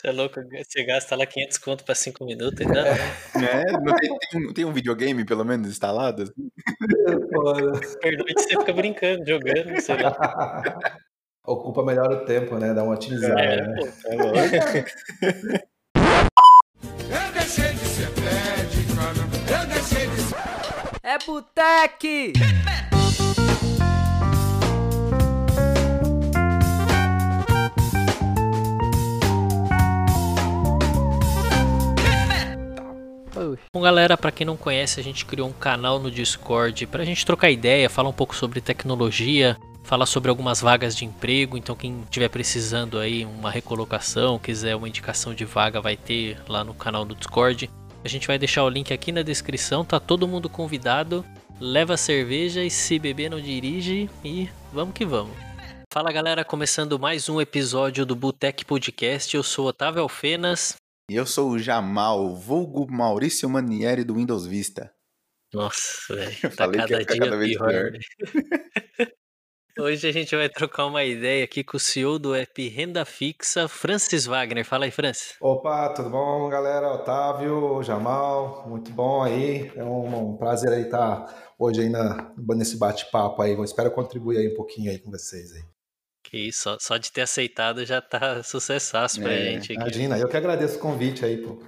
Você é louco, você gasta lá 500 conto pra 5 minutos ainda não. É, não tem, tem, um- tem um videogame, pelo menos, instalado? assim? Foda. Pernoite você fica brincando, jogando, sei lá. Ocupa melhor o tempo, né? Dá uma otimizada, É, né? pô, tá bom. Eu deixei de ser Fred quando eu deixei de ser. É Boteque! Bom, galera, pra quem não conhece, a gente criou um canal no Discord pra gente trocar ideia, falar um pouco sobre tecnologia, falar sobre algumas vagas de emprego. Então, quem estiver precisando aí uma recolocação, quiser uma indicação de vaga, vai ter lá no canal do Discord. A gente vai deixar o link aqui na descrição, tá todo mundo convidado. Leva cerveja e se beber não dirige e vamos que vamos. Fala galera, começando mais um episódio do Botec Podcast. Eu sou Otávio Alfenas. E eu sou o Jamal, vulgo Maurício Manieri do Windows Vista. Nossa, velho, tá falei que cada ia ficar dia cada vez pior. pior. né? Hoje a gente vai trocar uma ideia aqui com o CEO do app Renda Fixa, Francis Wagner. Fala aí, Francis. Opa, tudo bom, galera? Otávio, Jamal, muito bom aí. É um, um prazer aí estar hoje aí na, nesse bate-papo aí. Eu espero contribuir aí um pouquinho aí com vocês aí. Que isso, só, só de ter aceitado já tá sucessaço pra É, gente aqui. Imagina, eu que agradeço o convite aí, pô.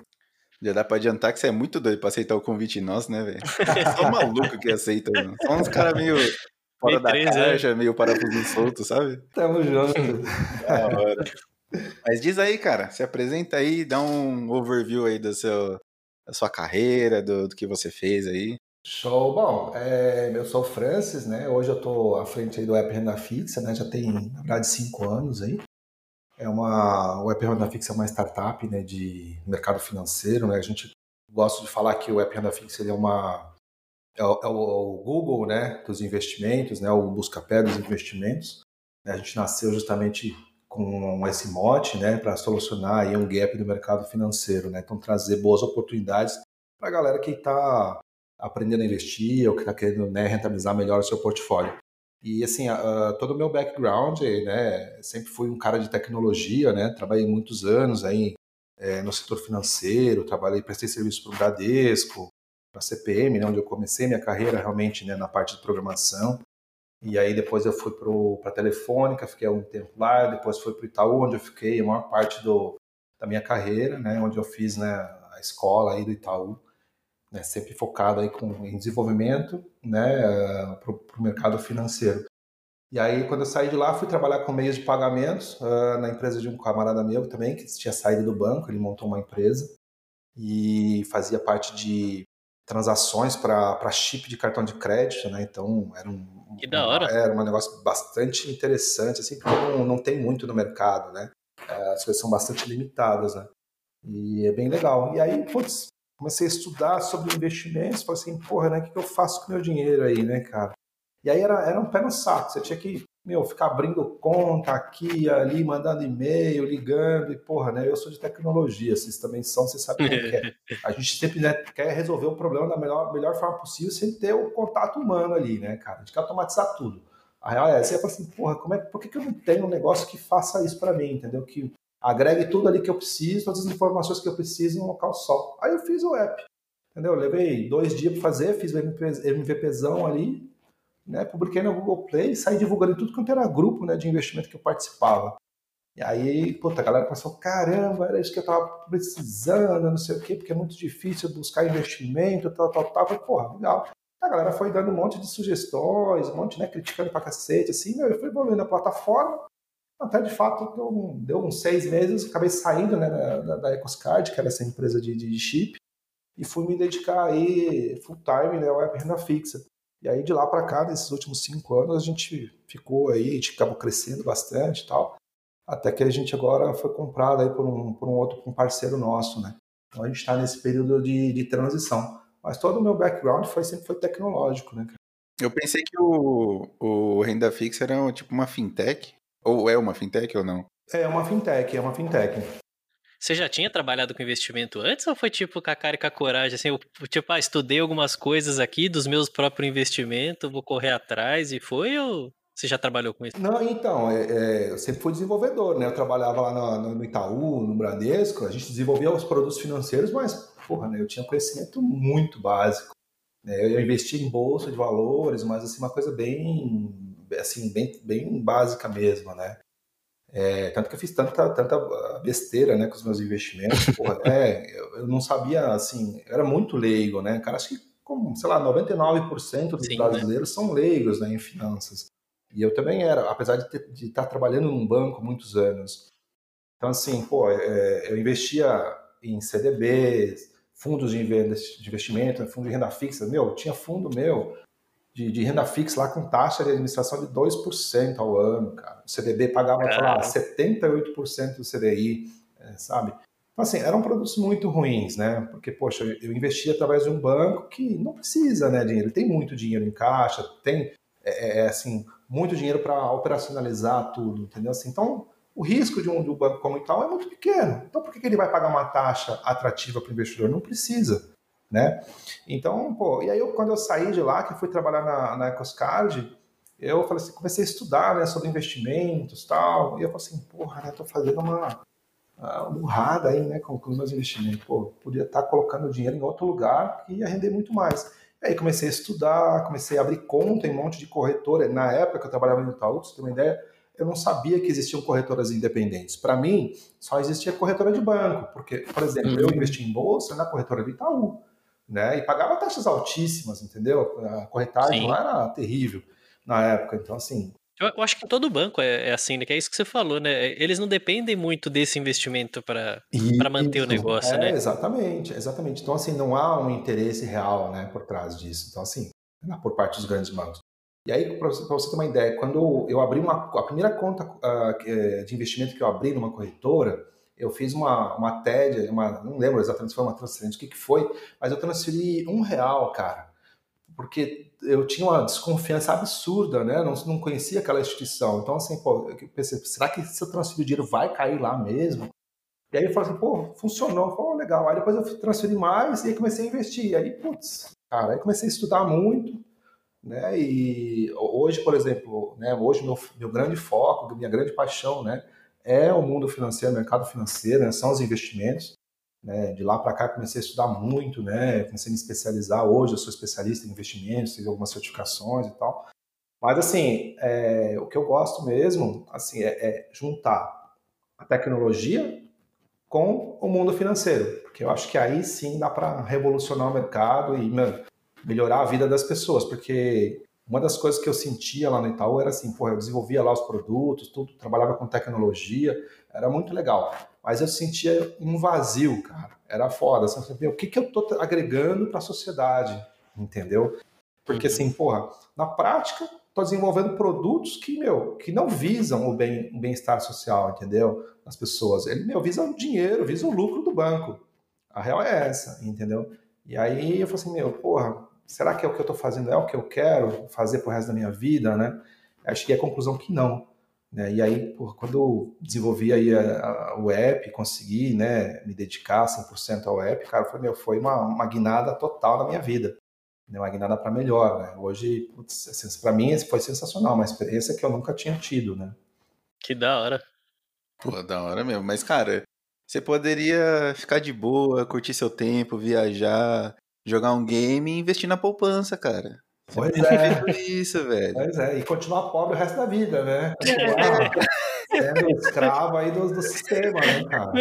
Já dá pra adiantar que você é muito doido pra aceitar o convite nosso, né, velho? Só maluco que aceita, mano. Só uns caras meio fora Meio da três, caixa, meio parafuso solto, sabe? Tamo junto. Da hora. Mas diz aí, cara, se apresenta aí, dá um overview aí do seu, da sua carreira, do, do que você fez aí. Show, bom, é, eu sou o Francis, né? Hoje eu tô à frente aí do app Renda Fixa, né? Já tem, na verdade, cinco anos aí. É uma, o app Renda Fixa é uma startup, né, de mercado financeiro, né? A gente gosta de falar que o app Renda Fixa ele é uma é o, é o Google, né, dos investimentos, né, o busca-pé dos investimentos. A gente nasceu justamente com esse mote, né, para solucionar aí um gap do mercado financeiro, né? Então trazer boas oportunidades para a galera que está aprendendo a investir ou que está querendo né, rentabilizar melhor o seu portfólio. E assim, todo o meu background, né, sempre fui um cara de tecnologia, né, trabalhei muitos anos aí é, no setor financeiro, trabalhei, prestei serviço para o Bradesco, para a CPM, né, onde eu comecei minha carreira realmente né, na parte de programação. E aí depois eu fui para a Telefônica, fiquei um tempo lá, depois fui para o Itaú, onde eu fiquei a maior parte do, da minha carreira, né, onde eu fiz né, a escola aí do Itaú né, sempre focado aí com, em desenvolvimento né, para o mercado financeiro. E aí, quando eu saí de lá, fui trabalhar com meios de pagamentos uh, na empresa de um camarada meu também, que tinha saído do banco, ele montou uma empresa e fazia parte de transações para chip de cartão de crédito, né? Então, era um, Que da hora. era um negócio bastante interessante, assim, porque não, não tem muito no mercado, né? As coisas são bastante limitadas, né? E é bem legal. E aí, putz, comecei a estudar sobre investimentos, falei assim, porra, né, o que, que eu faço com meu dinheiro aí, né, cara? E aí era, era um pé no saco, você tinha que, meu, ficar abrindo conta aqui, ali, mandando e-mail, ligando, e porra, né, eu sou de tecnologia, vocês também são, vocês sabem como que é. A gente sempre né, quer resolver o problema da melhor, melhor forma possível sem ter o contato humano ali, né, cara? A gente quer automatizar tudo. A real é você fala assim, porra, como é, por que, que eu não tenho um negócio que faça isso para mim, entendeu? Que agregue tudo ali que eu preciso, todas as informações que eu preciso em um local só. Aí eu fiz o app, entendeu? Eu levei dois dias para fazer, fiz o MVPzão ali, né? Publiquei no Google Play, saí divulgando tudo quanto era grupo né, de investimento que eu participava. E aí, puta, a galera pensou, caramba, era isso que eu tava precisando, não sei o quê, porque é muito difícil buscar investimento, tal, tal, tal. Falei, porra, legal. A galera foi dando um monte de sugestões, um monte, né, criticando pra cacete, assim, eu fui evoluindo a plataforma, até de fato deu, deu uns seis meses, acabei saindo né, da, da EcosCard, que era essa empresa de, de chip, e fui me dedicar aí full time né, app renda fixa. E aí de lá para cá, nesses últimos cinco anos, a gente ficou aí, a gente acabou crescendo bastante e tal, até que a gente agora foi comprado aí por um, por um outro um parceiro nosso, né? Então a gente está nesse período de, de transição. Mas todo o meu background foi sempre foi tecnológico, né? Eu pensei que o, o Renda Fixa era tipo uma fintech. Ou é uma fintech ou não? É uma fintech, é uma fintech. Você já tinha trabalhado com investimento antes ou foi tipo com a cara e com a coragem? Assim, eu, tipo, ah, estudei algumas coisas aqui dos meus próprios investimentos, vou correr atrás e foi? Ou Você já trabalhou com isso? Não, então, é, é, eu sempre fui desenvolvedor, né? Eu trabalhava lá no, no, Itaú, no Bradesco, a gente desenvolvia os produtos financeiros, mas, porra, né, eu tinha conhecimento muito básico. Né? Eu investia em bolsa de valores, mas assim, uma coisa bem, assim, bem, bem básica mesmo, né? É, tanto que eu fiz tanta, tanta besteira né, com os meus investimentos. Porra, é, eu não sabia, assim, era muito leigo, né? Cara, acho que, como, sei lá, 99% dos Sim, né? brasileiros né? são leigos né, em finanças. E eu também era, apesar de, ter, de estar trabalhando num banco muitos anos. Então, assim, pô, é, eu investia em CDBs, fundos de investimento, fundo de renda fixa. Meu, tinha fundo meu de, de, renda fixa lá com taxa de administração de 2% ao ano, cara. O CDB pagava, sei lá, 78% do CDI, é, sabe? Então, assim, eram produtos muito ruins, né? Porque, poxa, eu investia através de um banco que não precisa, né, dinheiro. Tem muito dinheiro em caixa, tem, é, é assim, muito dinheiro para operacionalizar tudo, entendeu? Assim, então, o risco de um, de um banco como Itaú é muito pequeno. Então, por que, que ele vai pagar uma taxa atrativa para o investidor? Não precisa né? Então, pô, e aí eu, quando eu saí de lá, que fui trabalhar na, na EcosCard, eu falei assim, comecei a estudar, né, sobre investimentos tal, e eu falei assim, porra, né, tô fazendo uma, uma burrada aí, né, com, com os meus investimentos, pô, podia estar tá colocando dinheiro em outro lugar que ia render muito mais. E aí comecei a estudar, comecei a abrir conta em um monte de corretora, na época que eu trabalhava no Itaú, pra você ter uma ideia, eu não sabia que existiam corretoras independentes. Para mim, só existia corretora de banco, porque, por exemplo, eu uhum. investi em bolsa na corretora do Itaú né? E pagava taxas altíssimas, entendeu? A corretagem Sim. lá era terrível na época. Então, assim. Eu, acho que todo banco é, é, assim, né? Que é isso que você falou, né? Eles não dependem muito desse investimento para manter o negócio, é, né? Exatamente, exatamente. Então, assim, não há um interesse real né, por trás disso. Então, assim, por parte dos grandes bancos. E aí, para você, você, ter uma ideia, quando eu abri uma, a primeira conta uh, de investimento que eu abri numa corretora, eu fiz uma, uma TED, uma, não lembro exatamente se foi uma transferência, o que, que foi, mas eu transferi um real, cara, porque eu tinha uma desconfiança absurda, né? Não, não conhecia aquela instituição. Então, assim, pô, eu pensei, será que se eu transferir dinheiro vai cair lá mesmo? E aí eu falei assim, pô, funcionou, pô, legal. Aí depois eu transferi mais e aí comecei a investir. Aí, putz, cara, aí comecei a estudar muito, né? E hoje, por exemplo, né, hoje meu, meu grande foco, minha grande paixão, né? É o mundo financeiro, o mercado financeiro, né? são os investimentos. Né? De lá para cá comecei a estudar muito, né? comecei a me especializar. Hoje eu sou especialista em investimentos, fiz algumas certificações e tal. Mas assim, é, o que eu gosto mesmo, assim, é, é juntar a tecnologia com o mundo financeiro, porque eu acho que aí sim dá para revolucionar o mercado e melhorar a vida das pessoas, porque uma das coisas que eu sentia lá no Itaú era assim, pô, eu desenvolvia lá os produtos, tudo, trabalhava com tecnologia, era muito legal. Mas eu sentia um vazio, cara. Era foda. Assim, o que, que eu tô agregando para a sociedade, entendeu? Porque assim, porra, na prática, tô desenvolvendo produtos que, meu, que não visam o bem, o bem-estar social, entendeu? Das pessoas. Ele, meu, visa o dinheiro, visa o lucro do banco. A real é essa, entendeu? E aí eu falei assim, meu, porra, será que é o que eu estou fazendo é o que eu quero fazer pro resto da minha vida, né? Acho que é a conclusão que não. Né? E aí, por, quando eu desenvolvi aí a, a, o app, consegui né, me dedicar 100% ao app, cara, foi, meu, foi uma, uma guinada total na minha vida. Né? Uma guinada para melhor. Né? Hoje, para mim, foi sensacional, uma experiência que eu nunca tinha tido. Né? Que da hora. Pô, da hora mesmo. Mas, cara, você poderia ficar de boa, curtir seu tempo, viajar, jogar um game e investir na poupança, cara. Você pois é. isso, velho. Pois é, e continuar pobre o resto da vida, né? Continuar sendo escravo aí do, do sistema, né, cara?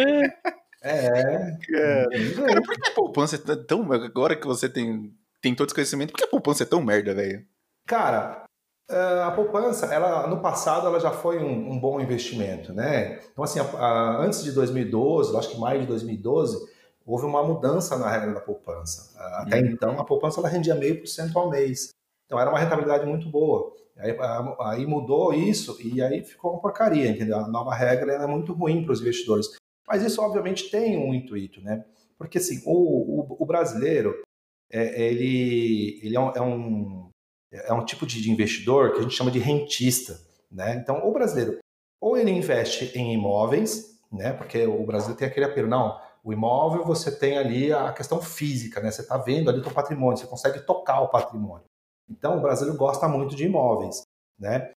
É. Cara, cara, por que a poupança é tão. Agora que você tem, tem todo esse conhecimento, por que a poupança é tão merda, velho? Cara, é, a poupança, ela no passado, ela já foi um, um bom investimento, né? Então, assim, a, a, antes de 2012, acho que mais de 2012, houve uma mudança na regra da poupança. Até uhum. então, a poupança ela rendia meio por cento ao mês. Então, era uma rentabilidade muito boa. Aí, aí, mudou isso e aí ficou uma porcaria, entendeu? A nova regra é muito ruim para os investidores. Mas isso, obviamente, tem um intuito, né? Porque, assim, o, o, o brasileiro, é, ele, ele é um, é, um, é um tipo de investidor que a gente chama de rentista, né? Então, o brasileiro, ou ele investe em imóveis, né? Porque o Brasil tem aquele apelo, não, o imóvel você tem ali a questão física, né? Você está vendo ali o teu patrimônio, você consegue tocar o patrimônio. Então o brasileiro gosta muito de imóveis, né?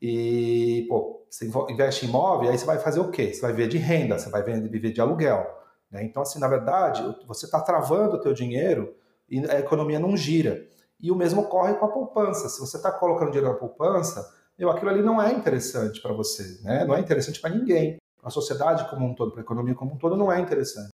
E, pô, você investe em imóvel, aí você vai fazer o quê? Você vai viver de renda, você vai viver de aluguel. Né? Então, assim, na verdade, você está travando o teu dinheiro e a economia não gira. E o mesmo ocorre com a poupança. Se você está colocando dinheiro na poupança, meu, aquilo ali não é interessante para você, né? não é interessante para ninguém. Para a sociedade como um todo, para a economia como um todo, não é interessante.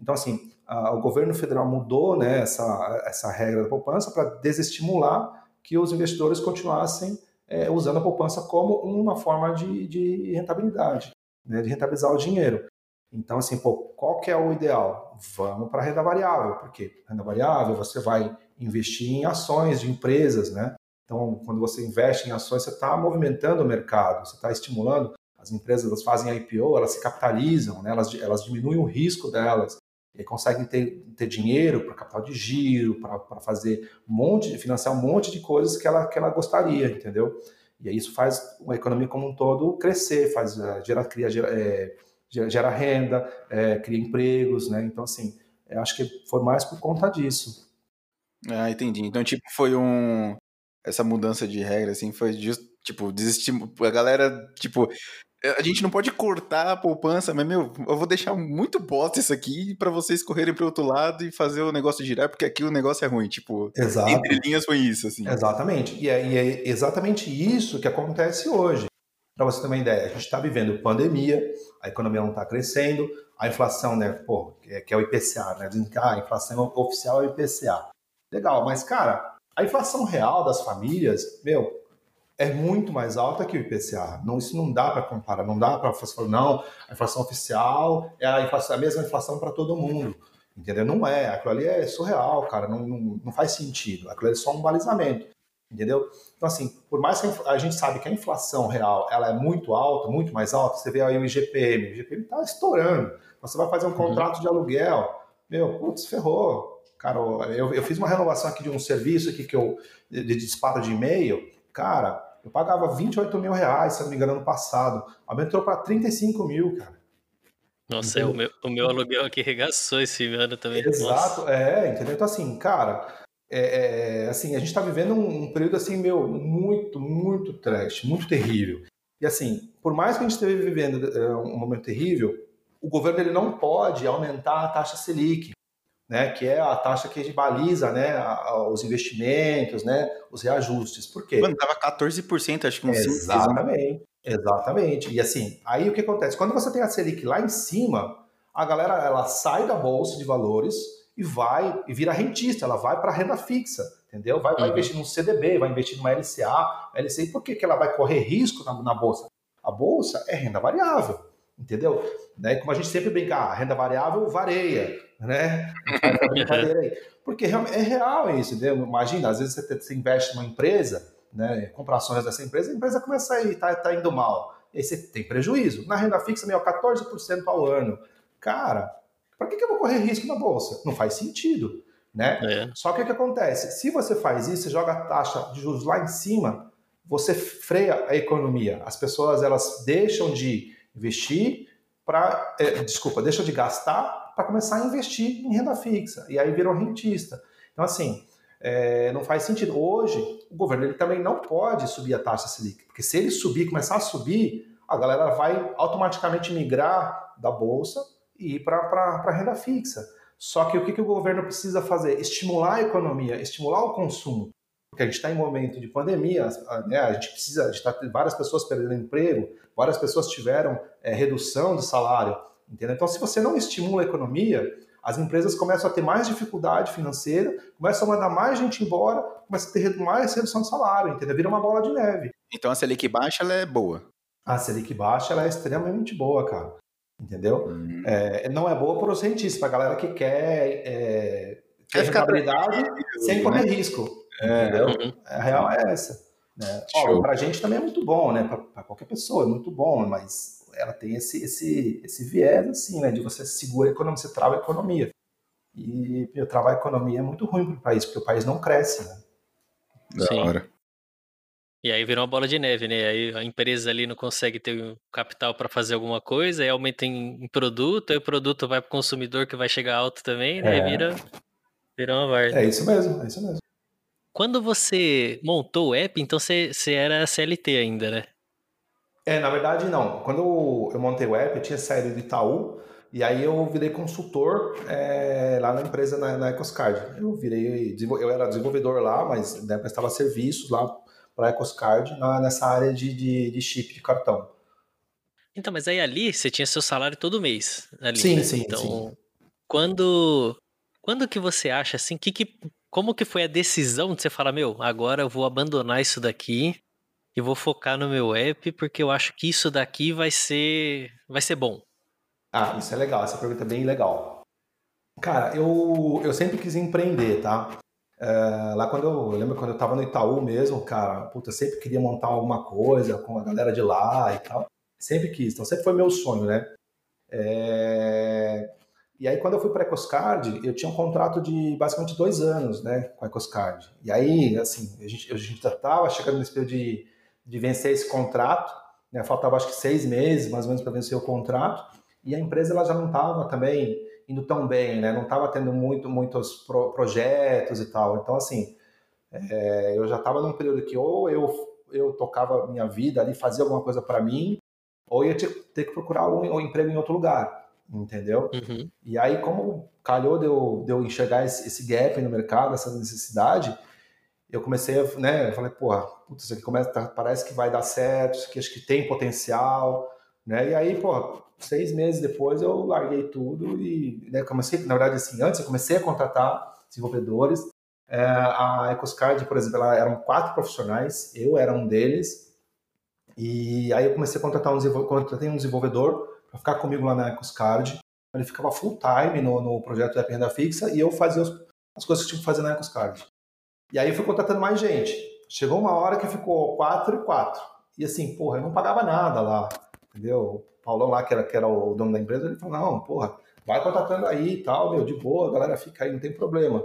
Então, assim, a, o governo federal mudou né, essa, essa regra da poupança para desestimular que os investidores continuassem é, usando a poupança como uma forma de, de rentabilidade, né, de rentabilizar o dinheiro. Então, assim, pô, qual que é o ideal? Vamos para a renda variável, porque renda variável você vai investir em ações de empresas, né? Então, quando você investe em ações, você está movimentando o mercado, você está estimulando. As empresas elas fazem IPO, elas se capitalizam, né? elas, elas diminuem o risco delas, e conseguem ter, ter dinheiro para capital de giro, para fazer um monte, financiar um monte de coisas que ela, que ela gostaria, entendeu? E aí isso faz a economia como um todo crescer, faz uh, gera, cria, gera, é, gera renda, é, cria empregos, né? Então, assim, acho que foi mais por conta disso. Ah, entendi. Então, tipo, foi um. Essa mudança de regra, assim, foi just, tipo, desestimul... A galera, tipo, a gente não pode cortar a poupança, mas, meu, eu vou deixar muito bosta isso aqui para vocês correrem pro outro lado e fazer o negócio girar, porque aqui o negócio é ruim. Tipo, Exato. entre linhas foi isso, assim. Exatamente. E é, e é exatamente isso que acontece hoje. Para você ter uma ideia, a gente está vivendo pandemia, a economia não está crescendo, a inflação, né, pô, que é o IPCA, né? Dizem que ah, a inflação oficial é o IPCA. Legal, mas, cara, a inflação real das famílias, meu, é muito mais alta que o IPCA. Não, isso não dá para comparar, não dá para falar, não, a inflação oficial é a, inflação, a mesma inflação para todo mundo. Entendeu? Não é, aquilo ali é surreal, cara, não, não, não faz sentido. Aquilo ali é só um balizamento. Entendeu? Então, assim, por mais que a gente sabe que a inflação real ela é muito alta, muito mais alta, você vê aí o IGPM, o IGPM está estourando. Você vai fazer um uhum. contrato uhum. de aluguel, meu, putz, ferrou. Cara, eu, eu fiz uma renovação aqui de um serviço aqui que eu, de, de disparo de e-mail, cara, eu pagava 28 mil reais, se não me engano, ano passado. Aumentou para 35 mil, cara. Nossa, é, o, meu, o meu aluguel aqui regaçou esse ano também. Exato, Nossa. é, entendeu? Então, assim, cara, é, é, assim, a gente está vivendo um, um, período, assim, meu, muito, muito trash, muito terrível. E, assim, por mais que a gente esteja vivendo é, um momento terrível, o governo ele não pode aumentar a taxa Selic né, que é a taxa que baliza né, os investimentos, né, os reajustes. Por quê? Mano, tava 14%, acho que não Exatamente, exatamente. E assim, aí o que acontece? Quando você tem a Selic lá em cima, a galera ela sai da bolsa de valores e vai e vira rentista, ela vai para renda fixa, entendeu? Vai, vai uhum. investir num CDB, vai investir numa LCA, LCI, por que, que ela vai correr risco na, na bolsa? A bolsa é renda variável, entendeu? Né? Como a gente sempre brinca, a ah, renda variável vareia, né? Porque é real isso? Imagina, às vezes você, investe numa empresa, né? Compra ações dessa empresa, a empresa começa a ir, tá, tá indo mal. Aí você tem prejuízo. Na renda fixa, meu, 14% ao ano. Cara, para que, que eu vou correr risco na bolsa? Não faz sentido. Né? É. Só que o que acontece? Se você faz isso, você joga a taxa de juros lá em cima, você freia a economia. As pessoas elas deixam de investir para, é, desculpa, deixam de gastar para começar a investir em renda fixa. E aí virou rentista. Então, assim, é, não faz sentido. Hoje, o governo ele também não pode subir a taxa Selic, porque se ele subir, começar a subir, a galera vai automaticamente migrar da bolsa e ir para a renda fixa. Só que o que, que o governo precisa fazer? Estimular a economia, estimular o consumo. Porque a gente está em momento de pandemia, né? a gente precisa, a gente tá, várias pessoas perdendo emprego, várias pessoas tiveram é, redução de salário. Entendeu? Então, se você não estimula a economia, as empresas começam a ter mais dificuldade financeira, começam a mandar mais gente embora, começa a ter mais redução de salário, entendeu? Vira uma bola de neve. Então a Selic baixa ela é boa. A Selic baixa ela é extremamente boa, cara. Entendeu? Hum. É, não é boa para os cientistas, para a galera que quer, é, quer rentabilidade sem né? correr risco. É. Entendeu? Uhum. A real é essa. Né? Para a gente também é muito bom, né? Para qualquer pessoa é muito bom, mas ela tem esse, esse, esse viés, assim, né, de você segura a economia, você trava a economia. E eu, travar a economia é muito ruim para o país, porque o país não cresce, né? Da Sim. hora. E aí virou uma bola de neve, né? Aí a empresa ali não consegue ter capital para fazer alguma coisa, aí aumenta em, produto, aí o produto vai para o consumidor que vai chegar alto também, né? É. E vira, vira uma varda. É isso mesmo, é isso mesmo. Quando você montou o app, então você, você era CLT ainda, né? É, na verdade, não. Quando eu, eu montei o app, eu tinha saído do Itaú, e aí eu virei consultor é, lá na empresa, na, na EcosCard. Eu virei, eu era desenvolvedor lá, mas né, prestava serviços lá para a EcosCard na, nessa área de, de, de chip de cartão. Então, mas aí ali você tinha seu salário todo mês. Ali, Sim, né? sim, Então, sim. quando quando que você acha assim, que, que como que foi a decisão de você falar, meu, agora eu vou abandonar isso daqui e vou focar no meu app porque eu acho que isso daqui vai ser vai ser bom. Ah, isso é legal, essa pergunta é bem legal. Cara, eu, eu sempre quis empreender, tá? É, lá quando eu, eu lembro quando eu tava no Itaú mesmo, cara, puta, eu sempre queria montar alguma coisa com a galera de lá e tal. Sempre quis, então sempre foi meu sonho, né? É, E aí quando eu fui para a EcosCard, eu tinha um contrato de basicamente dois anos, né, com a EcosCard. E aí, assim, a gente, a gente já estava chegando nesse período de, de vencer esse contrato, né, faltava acho que seis meses, mais ou menos, para vencer o contrato, e a empresa ela já não estava também indo tão bem, né, não estava tendo muito, muitos pro, projetos e tal. Então, assim, é, eu já estava num período que ou eu, eu tocava minha vida ali, fazia alguma coisa para mim, ou ia ter, que procurar um, um emprego em outro lugar entendeu? Uhum. E aí, como calhou de eu, de eu enxergar esse, esse, gap no mercado, essa necessidade, eu comecei né, eu falei, porra, putz, isso aqui começa, parece que vai dar certo, isso aqui acho que tem potencial, né? E aí, porra, seis meses depois eu larguei tudo e né, comecei, na verdade, assim, antes eu comecei a contratar desenvolvedores. É, a EcosCard, por exemplo, ela, eram quatro profissionais, eu era um deles, e aí eu comecei a contratar um desenvolvedor, contratei um desenvolvedor para ficar comigo lá na EcosCard. Ele ficava full time no, no projeto da renda fixa e eu fazia os, as coisas que tinha que fazer na EcosCard. E aí eu fui contratando mais gente. Chegou uma hora que ficou quatro e quatro. E assim, porra, eu não pagava nada lá, entendeu? O Paulão lá, que era, que era o dono da empresa, ele falou, não, porra, vai contratando aí e tal, meu, de boa, a galera fica aí, não tem problema.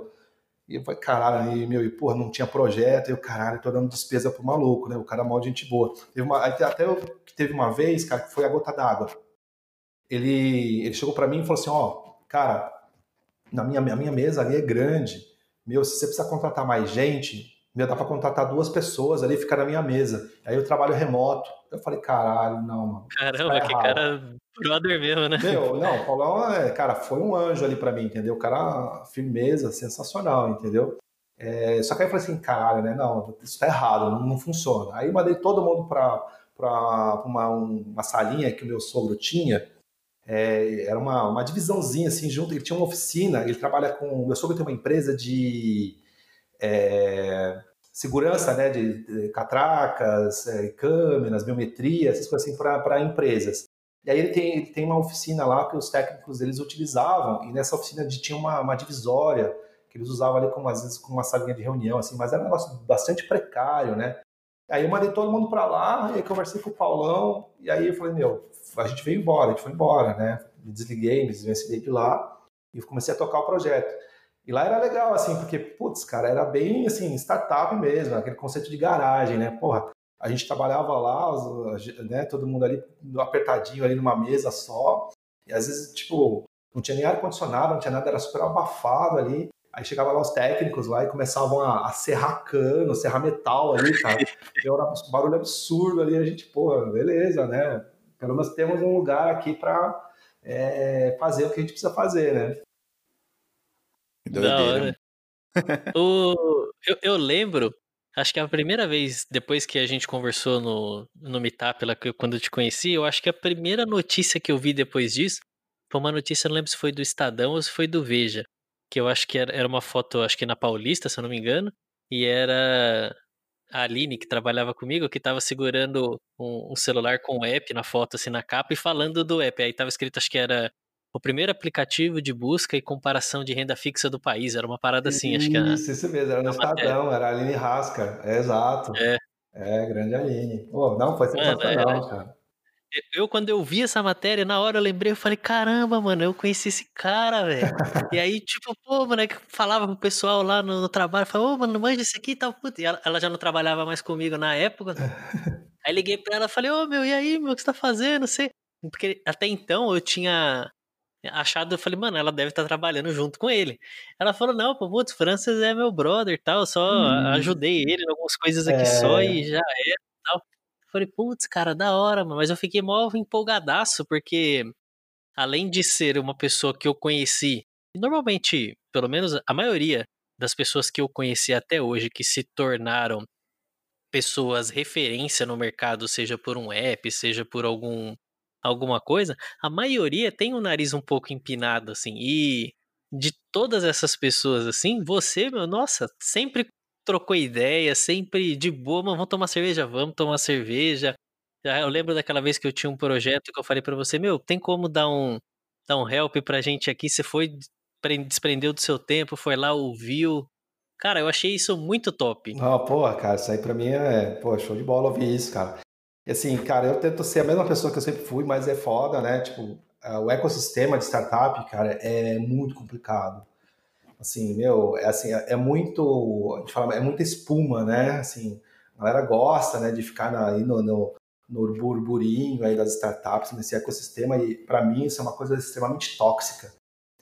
E eu falei, caralho, meu, e porra, não tinha projeto, e eu, caralho, tô dando despesa pro maluco, né? O cara é mal de gente boa. Teve uma, até eu, teve uma vez, cara, que foi a gota d'água ele, ele chegou para mim e falou assim, ó, oh, cara, na minha, a minha mesa ali é grande, meu, se você precisar contratar mais gente, meu, dá para contratar duas pessoas ali e ficar na minha mesa. Aí eu trabalho remoto. Eu falei, caralho, não, mano. Caramba, que cara brother mesmo, né? Meu, não, o Paulão, é, cara, foi um anjo ali para mim, entendeu? O cara, firmeza, sensacional, entendeu? É, só que aí eu falei assim, caralho, né? Não, isso tá errado, não, não funciona. Aí mandei todo mundo para uma, uma salinha que o meu sogro tinha, é, era uma, uma divisãozinha assim junto. Ele tinha uma oficina. Ele trabalha com. Meu sogro tem uma empresa de é, segurança, né, de, de catracas, é, câmeras, biometria, essas coisas assim para empresas. E aí ele tem, ele tem uma oficina lá que os técnicos eles utilizavam e nessa oficina tinha uma, uma divisória que eles usavam ali como às vezes com uma salinha de reunião assim, mas era um negócio bastante precário, né? Aí eu mandei todo mundo para lá, e aí conversei com o Paulão, e aí eu falei, meu, a gente veio embora, a gente foi embora, né? Me desliguei, me desvencilhei de lá, e comecei a tocar o projeto. E lá era legal, assim, porque, putz, cara, era bem, assim, startup mesmo, aquele conceito de garagem, né? Porra, a gente trabalhava lá, né, todo mundo ali apertadinho ali numa mesa só, e às vezes, tipo, não tinha nem ar-condicionado, não tinha nada, era super abafado ali. Aí chegava lá os técnicos lá e começavam a, a serrar cano, serrar metal ali, cara. E era um barulho absurdo ali, a gente, pô, beleza, né? Pelo menos temos um lugar aqui para é, fazer o que a gente precisa fazer, né? Da hora. o, eu, eu, lembro, acho que a primeira vez, depois que a gente conversou no, no Meetup, lá, quando eu te conheci, eu acho que a primeira notícia que eu vi depois disso foi uma notícia, não lembro se foi do Estadão ou se foi do Veja, que eu acho que era, era uma foto, acho que na Paulista, se eu não me engano, e era a Aline, que trabalhava comigo, que estava segurando um, um, celular com o app na foto, assim, na capa, e falando do app. Aí estava escrito, acho que era o primeiro aplicativo de busca e comparação de renda fixa do país. Era uma parada assim, isso, acho que era. Isso, isso mesmo, era no Estadão, era a Aline Rasca, é exato. É. É, grande Aline. Pô, não, foi sensacional, Mano, é, cara. Eu, quando eu vi essa matéria, na hora eu lembrei, eu falei, caramba, mano, eu conheci esse cara, velho. e aí, tipo, pô, mano, é que falava pro pessoal lá no, no trabalho, falava, ô, mano, manja isso aqui e tal, puta. E ela, ela, já não trabalhava mais comigo na época. aí liguei pra ela, falei, ô, meu, e aí, meu, o que você tá fazendo? Não sei. Porque até então eu tinha achado, eu falei, mano, ela deve estar tá trabalhando junto com ele. Ela falou, não, pô, putz, Francis é meu brother e tal, eu só hum. ajudei ele em algumas coisas aqui é... só e já era e tal. Falei, putz, cara, da hora, mano. Mas eu fiquei mó empolgadaço, porque além de ser uma pessoa que eu conheci, normalmente, pelo menos a maioria das pessoas que eu conheci até hoje que se tornaram pessoas referência no mercado, seja por um app, seja por algum alguma coisa, a maioria tem o nariz um pouco empinado assim. E de todas essas pessoas assim, você, meu, nossa, sempre trocou ideia, sempre de boa, mano, vamos tomar cerveja, vamos tomar cerveja. Eu lembro daquela vez que eu tinha um projeto que eu falei para você, meu, tem como dar um dar um help pra gente aqui? Você foi desprendeu do seu tempo, foi lá, ouviu. Cara, eu achei isso muito top. Não, porra, cara, isso aí pra mim é, pô, show de bola ouvir isso, cara. E assim, cara, eu tento ser a mesma pessoa que eu sempre fui, mas é foda, né? Tipo, o ecossistema de startup, cara, é muito complicado. Assim, meu, é assim, é muito, a gente fala, é muita espuma, né? Assim, a galera gosta, né, de ficar na, aí no, no, no burburinho aí das startups, nesse ecossistema, e para mim isso é uma coisa extremamente tóxica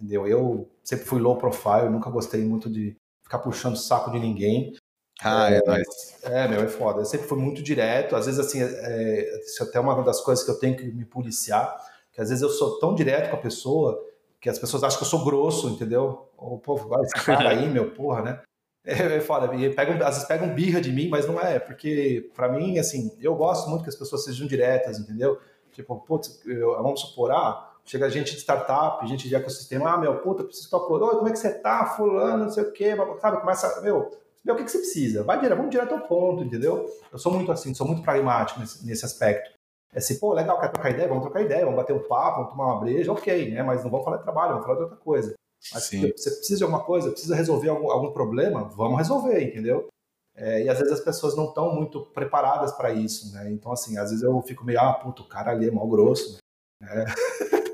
entendeu? Eu sempre fui low profile, nunca gostei muito de ficar puxando o saco de ninguém. Ah, é, é nóis. É, meu, é foda. Eu sempre fui muito direto. Às vezes, assim, é, isso é até uma das coisas que eu tenho que me policiar, que às vezes eu sou tão direto com a pessoa que as pessoas acham que eu sou grosso, entendeu? Ou, pô, esse cara aí, meu, porra, né? É, é foda. E pegam, às vezes pegam birra de mim, mas não é, porque para mim, assim, eu gosto muito que as pessoas sejam diretas, entendeu? Tipo, putz, vamos supor, ah, Chega gente de startup, gente de ecossistema, ah, meu, puta, preciso tua. Oi, como é que você tá, fulano, não sei o quê, sabe? Começa, meu, meu, o que, que você precisa? Vai direto, vamos direto ao ponto, entendeu? Eu sou muito assim, sou muito pragmático nesse, nesse aspecto. É assim, pô, legal, quer trocar ideia? Vamos trocar ideia, vamos bater um papo, vamos tomar uma breja, ok, né? Mas não vamos falar de trabalho, vamos falar de outra coisa. Mas Sim. você precisa de alguma coisa, precisa resolver algum, algum problema, vamos resolver, entendeu? É, e às vezes as pessoas não estão muito preparadas para isso, né? Então, assim, às vezes eu fico meio, ah, puto, o cara ali é mal grosso, né?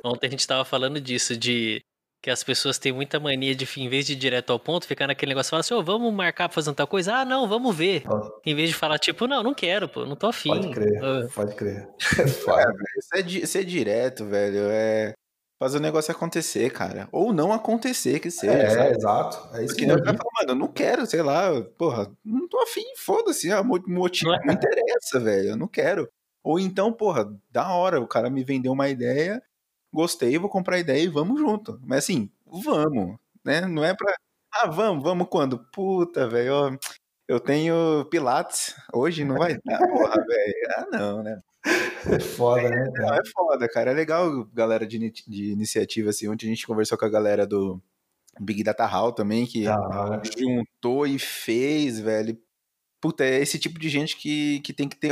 Ontem a gente tava falando disso, de que as pessoas têm muita mania de, em vez de ir direto ao ponto, ficar naquele negócio, falar assim, oh, vamos marcar pra fazer tal coisa? Ah, não, vamos ver. Em vez de falar, tipo, não, não quero, pô, não tô afim. Pode crer, uh. pode crer. é, isso é, é direto, velho, é fazer o negócio acontecer, cara. Ou não acontecer, que seja. É, sabe? exato. É isso Porque não vai falar, mano, eu não quero, sei lá, porra, não tô afim, foda-se, a motivo não, é. não interessa, velho, eu não quero. Ou então, porra, da hora, o cara me vendeu uma ideia, gostei, vou comprar a ideia e vamos junto. Mas assim, vamos, né? Não é pra. Ah, vamos, vamos quando? Puta, velho, eu tenho Pilates, hoje não vai dar, porra, velho. Ah, não, né? É foda, né? Cara? Não, é foda, cara. É legal, galera de, de iniciativa, assim. Ontem a gente conversou com a galera do Big Data Hall também, que ah, juntou e fez, velho puta, é esse tipo de gente que, que tem que ter,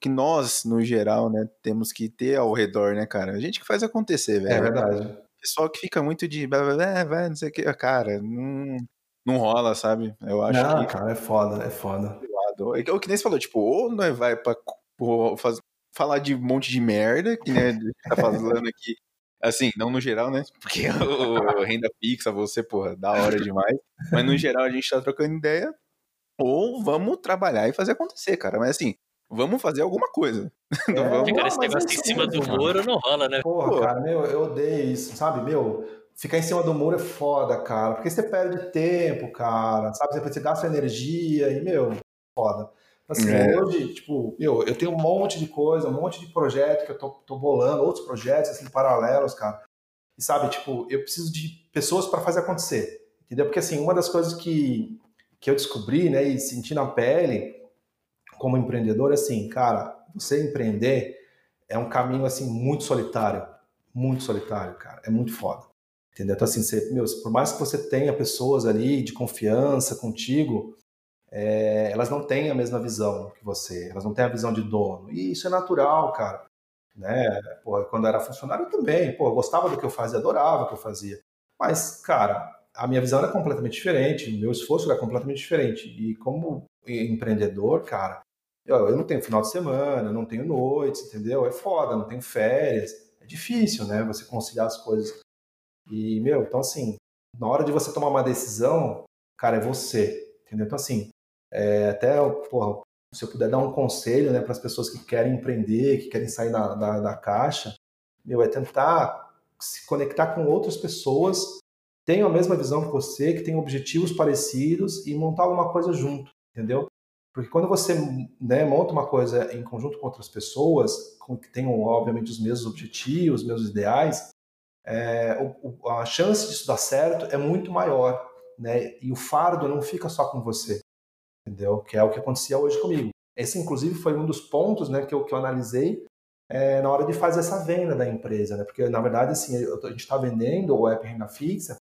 que nós, no geral, né, temos que ter ao redor, né, cara? A gente que faz acontecer, velho. É verdade. Pessoal que fica muito de, é, vai, não sei o que, cara, não, não rola, sabe? Eu acho não, que... cara, é foda, é foda. É o que nem você falou, tipo, ou não vai pra faz, falar de um monte de merda, que né, tá falando aqui, assim, não no geral, né, porque o renda fixa, você, porra, da hora demais, mas no geral a gente tá trocando ideia ou vamos trabalhar e fazer acontecer, cara. Mas assim, vamos fazer alguma coisa. É, não vamos... Cara, esse negócio em cima do muro não rola, né? Porra, Pô. cara, meu, eu odeio isso, sabe? Meu, ficar em cima do muro é foda, cara. Porque você perde tempo, cara. Sabe? Você gasta energia e, meu, foda. Assim, é. hoje, tipo, meu, eu tenho um monte de coisa, um monte de projeto que eu tô, tô bolando, outros projetos, assim, paralelos, cara. E sabe, tipo, eu preciso de pessoas para fazer acontecer. Entendeu? Porque, assim, uma das coisas que que eu descobri, né, e senti na pele como empreendedor, assim, cara, você empreender é um caminho assim muito solitário, muito solitário, cara, é muito foda. Entendeu? Então assim, você, meu, por mais que você tenha pessoas ali de confiança contigo, é, elas não têm a mesma visão que você, elas não têm a visão de dono. E isso é natural, cara. Né? Pô, quando era funcionário também, pô, eu gostava do que eu fazia, adorava o que eu fazia. Mas, cara, a minha visão era completamente diferente, o meu esforço era completamente diferente. E como empreendedor, cara, eu, eu não tenho final de semana, não tenho noites, entendeu? É foda, não tenho férias. É difícil, né? Você conciliar as coisas. E, meu, então assim, na hora de você tomar uma decisão, cara, é você, entendeu? Então assim, é, até, porra, se eu puder dar um conselho, né, para as pessoas que querem empreender, que querem sair da, da, da caixa, meu, é tentar se conectar com outras pessoas tenham a mesma visão que você, que tenham objetivos parecidos e montar alguma coisa junto, entendeu? Porque quando você né, monta uma coisa em conjunto com outras pessoas, com, que tenham, obviamente, os mesmos objetivos, os mesmos ideais, é, o, a chance disso dar certo é muito maior. Né? E o fardo não fica só com você, entendeu? Que é o que acontecia hoje comigo. Esse, inclusive, foi um dos pontos né, que, eu, que eu analisei é, na hora de fazer essa venda da empresa, né? Porque, na verdade, assim, a gente está vendendo o app renda fixa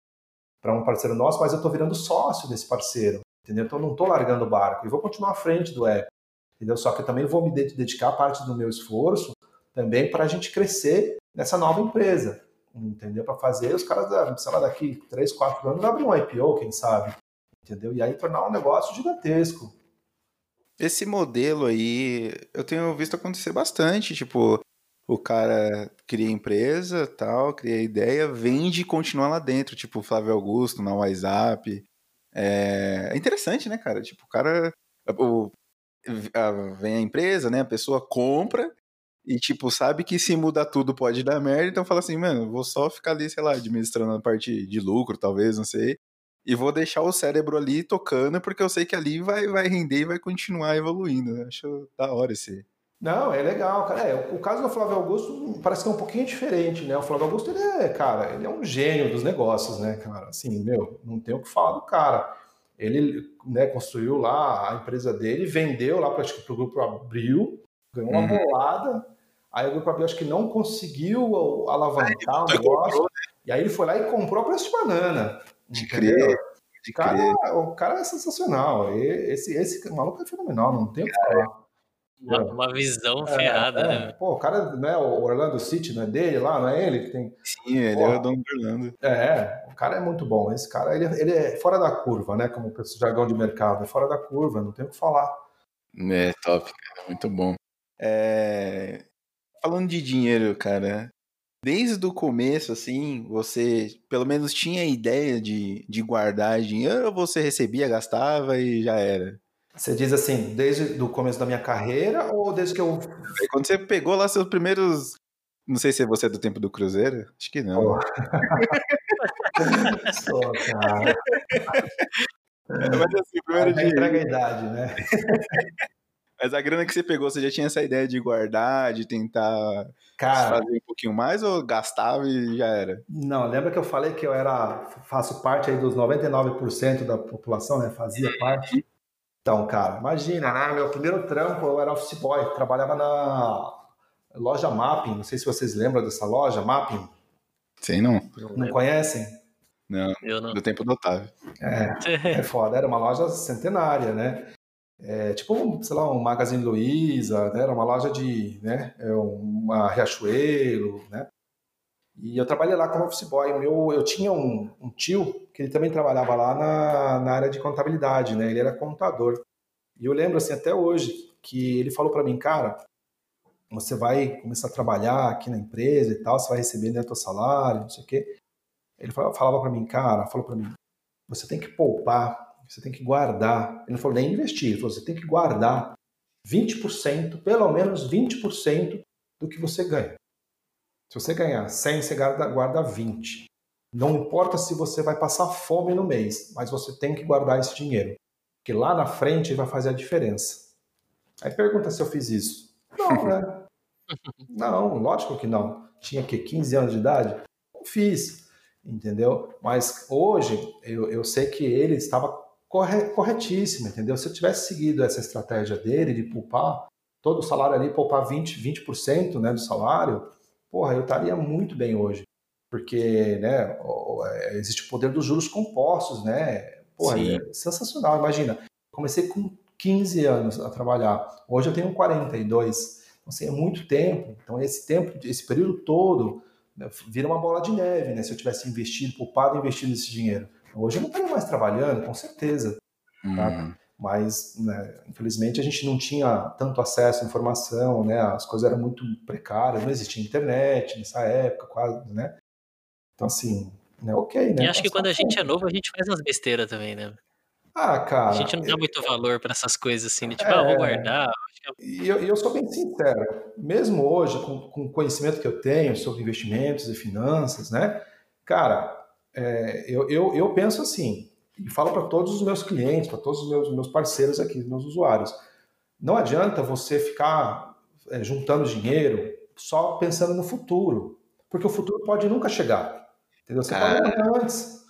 para um parceiro nosso, mas eu estou virando sócio desse parceiro, entendeu? Então, eu não estou largando o barco, eu vou continuar à frente do app, entendeu? Só que eu também vou me dedicar parte do meu esforço também para a gente crescer nessa nova empresa, entendeu? Para fazer os caras, sei lá, daqui 3, 4 anos abrir um IPO, quem sabe, entendeu? E aí tornar um negócio gigantesco, esse modelo aí, eu tenho visto acontecer bastante, tipo, o cara cria empresa, tal, cria ideia, vende e continua lá dentro, tipo Flávio Augusto na WhatsApp. É, é interessante, né, cara? Tipo, o cara o, a, vem a empresa, né, a pessoa compra e, tipo, sabe que se mudar tudo pode dar merda, então fala assim, mano, vou só ficar ali, sei lá, administrando a parte de lucro, talvez, não sei, e vou deixar o cérebro ali tocando, porque eu sei que ali vai, vai render e vai continuar evoluindo. Acho da hora esse. Não, é legal, cara. É, o caso do Flávio Augusto parece que é um pouquinho diferente, né? O Flávio Augusto, ele é, cara, ele é um gênio dos negócios, né, cara? Assim, meu, não tem o que falar do cara. Ele né, construiu lá a empresa dele, vendeu lá para o grupo Abril, ganhou uma uhum. bolada. Aí o grupo Abril acho que não conseguiu alavancar o negócio. Comprou, né? E aí ele foi lá e comprou a preço de banana. De crer. De cara, crer. O cara é sensacional. Esse, esse maluco é fenomenal, não tem o que falar. Uma, uma visão é, ferrada, é. né? Pô, o cara, né, o Orlando City, não é dele lá, não é ele que tem. Sim, ele Pô, é o dono do Orlando. É, o cara é muito bom. Esse cara, ele, ele é fora da curva, né? Como o jargão de mercado, é fora da curva, não tem o que falar. É, top, cara, muito bom. É... Falando de dinheiro, cara, desde o começo, assim, você pelo menos tinha a ideia de, de guardar dinheiro ou você recebia, gastava e já era? Você diz assim, desde o começo da minha carreira ou desde que eu. Quando você pegou lá seus primeiros. Não sei se é você do tempo do Cruzeiro. Acho que não. Oh. Só, cara. Mas assim, primeiro de. Entrega a idade, né? Mas a grana que você pegou, você já tinha essa ideia de guardar, de tentar Cara, fazer um pouquinho mais ou gastava e já era? Não, lembra que eu falei que eu era faço parte aí dos 99% da população, né? Fazia parte. Então, cara, imagina, né? Meu primeiro trampo eu era office boy, trabalhava na loja Mapping. Não sei se vocês lembram dessa loja Mapping. Sim, não. Não conhecem? Não, eu não. Do tempo do Otávio. É, é foda. Era uma loja centenária, né? É, tipo, sei lá, um Magazine Luiza, né? era uma loja de, né, é uma Riachuelo, né? E eu trabalhei lá como office boy. Meu, eu tinha um, um, tio que ele também trabalhava lá na, na área de contabilidade, né? Ele era contador. E eu lembro, assim, até hoje, que ele falou para mim, cara, você vai começar a trabalhar aqui na empresa e tal, você vai receber né, teu salário, não sei o quê. Ele falava para mim, cara, falou para mim, você tem que poupar você tem que guardar. Ele não falou nem investir, ele falou: você tem que guardar 20%, pelo menos 20% do que você ganha. Se você ganhar 100, você guarda, guarda 20. Não importa se você vai passar fome no mês, mas você tem que guardar esse dinheiro. Porque lá na frente vai fazer a diferença. Aí pergunta se eu fiz isso. Não, né? não, lógico que não. Tinha que 15 anos de idade? Não fiz, entendeu? Mas hoje eu, eu sei que ele estava corretíssima, entendeu? Se eu tivesse seguido essa estratégia dele de poupar todo o salário ali, poupar 20%, 20% né, do salário, porra, eu estaria muito bem hoje. Porque né, é, existe o poder dos juros compostos, né? Porra, é sensacional. Imagina, comecei com 15 anos a trabalhar, hoje eu tenho 42. Então, assim, é muito tempo. Então, esse tempo, esse período todo, né, vira uma bola de neve, né? Se eu tivesse investido, poupado investido esse dinheiro. Hoje eu não estaria mais trabalhando, com certeza. Tá? Uhum. Mas, né, infelizmente, a gente não tinha tanto acesso à informação, né? As coisas eram muito precárias, não existia internet nessa época, quase, né? Então, assim, né, ok, né? E acho que quando a gente é novo, a gente faz umas besteiras também, né? Ah, cara. A gente não dá muito valor para essas coisas assim, né? tipo, é, ah, vou guardar. E eu, eu, sou bem sincero, mesmo hoje, com, com o conhecimento que eu tenho sobre investimentos e finanças, né? Cara, é, eu, eu, eu penso assim, e falo para todos os meus clientes, para todos os meus, meus parceiros aqui, meus usuários. Não adianta você ficar é, juntando dinheiro só pensando no futuro, porque o futuro pode nunca chegar. Entendeu? Você pode morrer antes.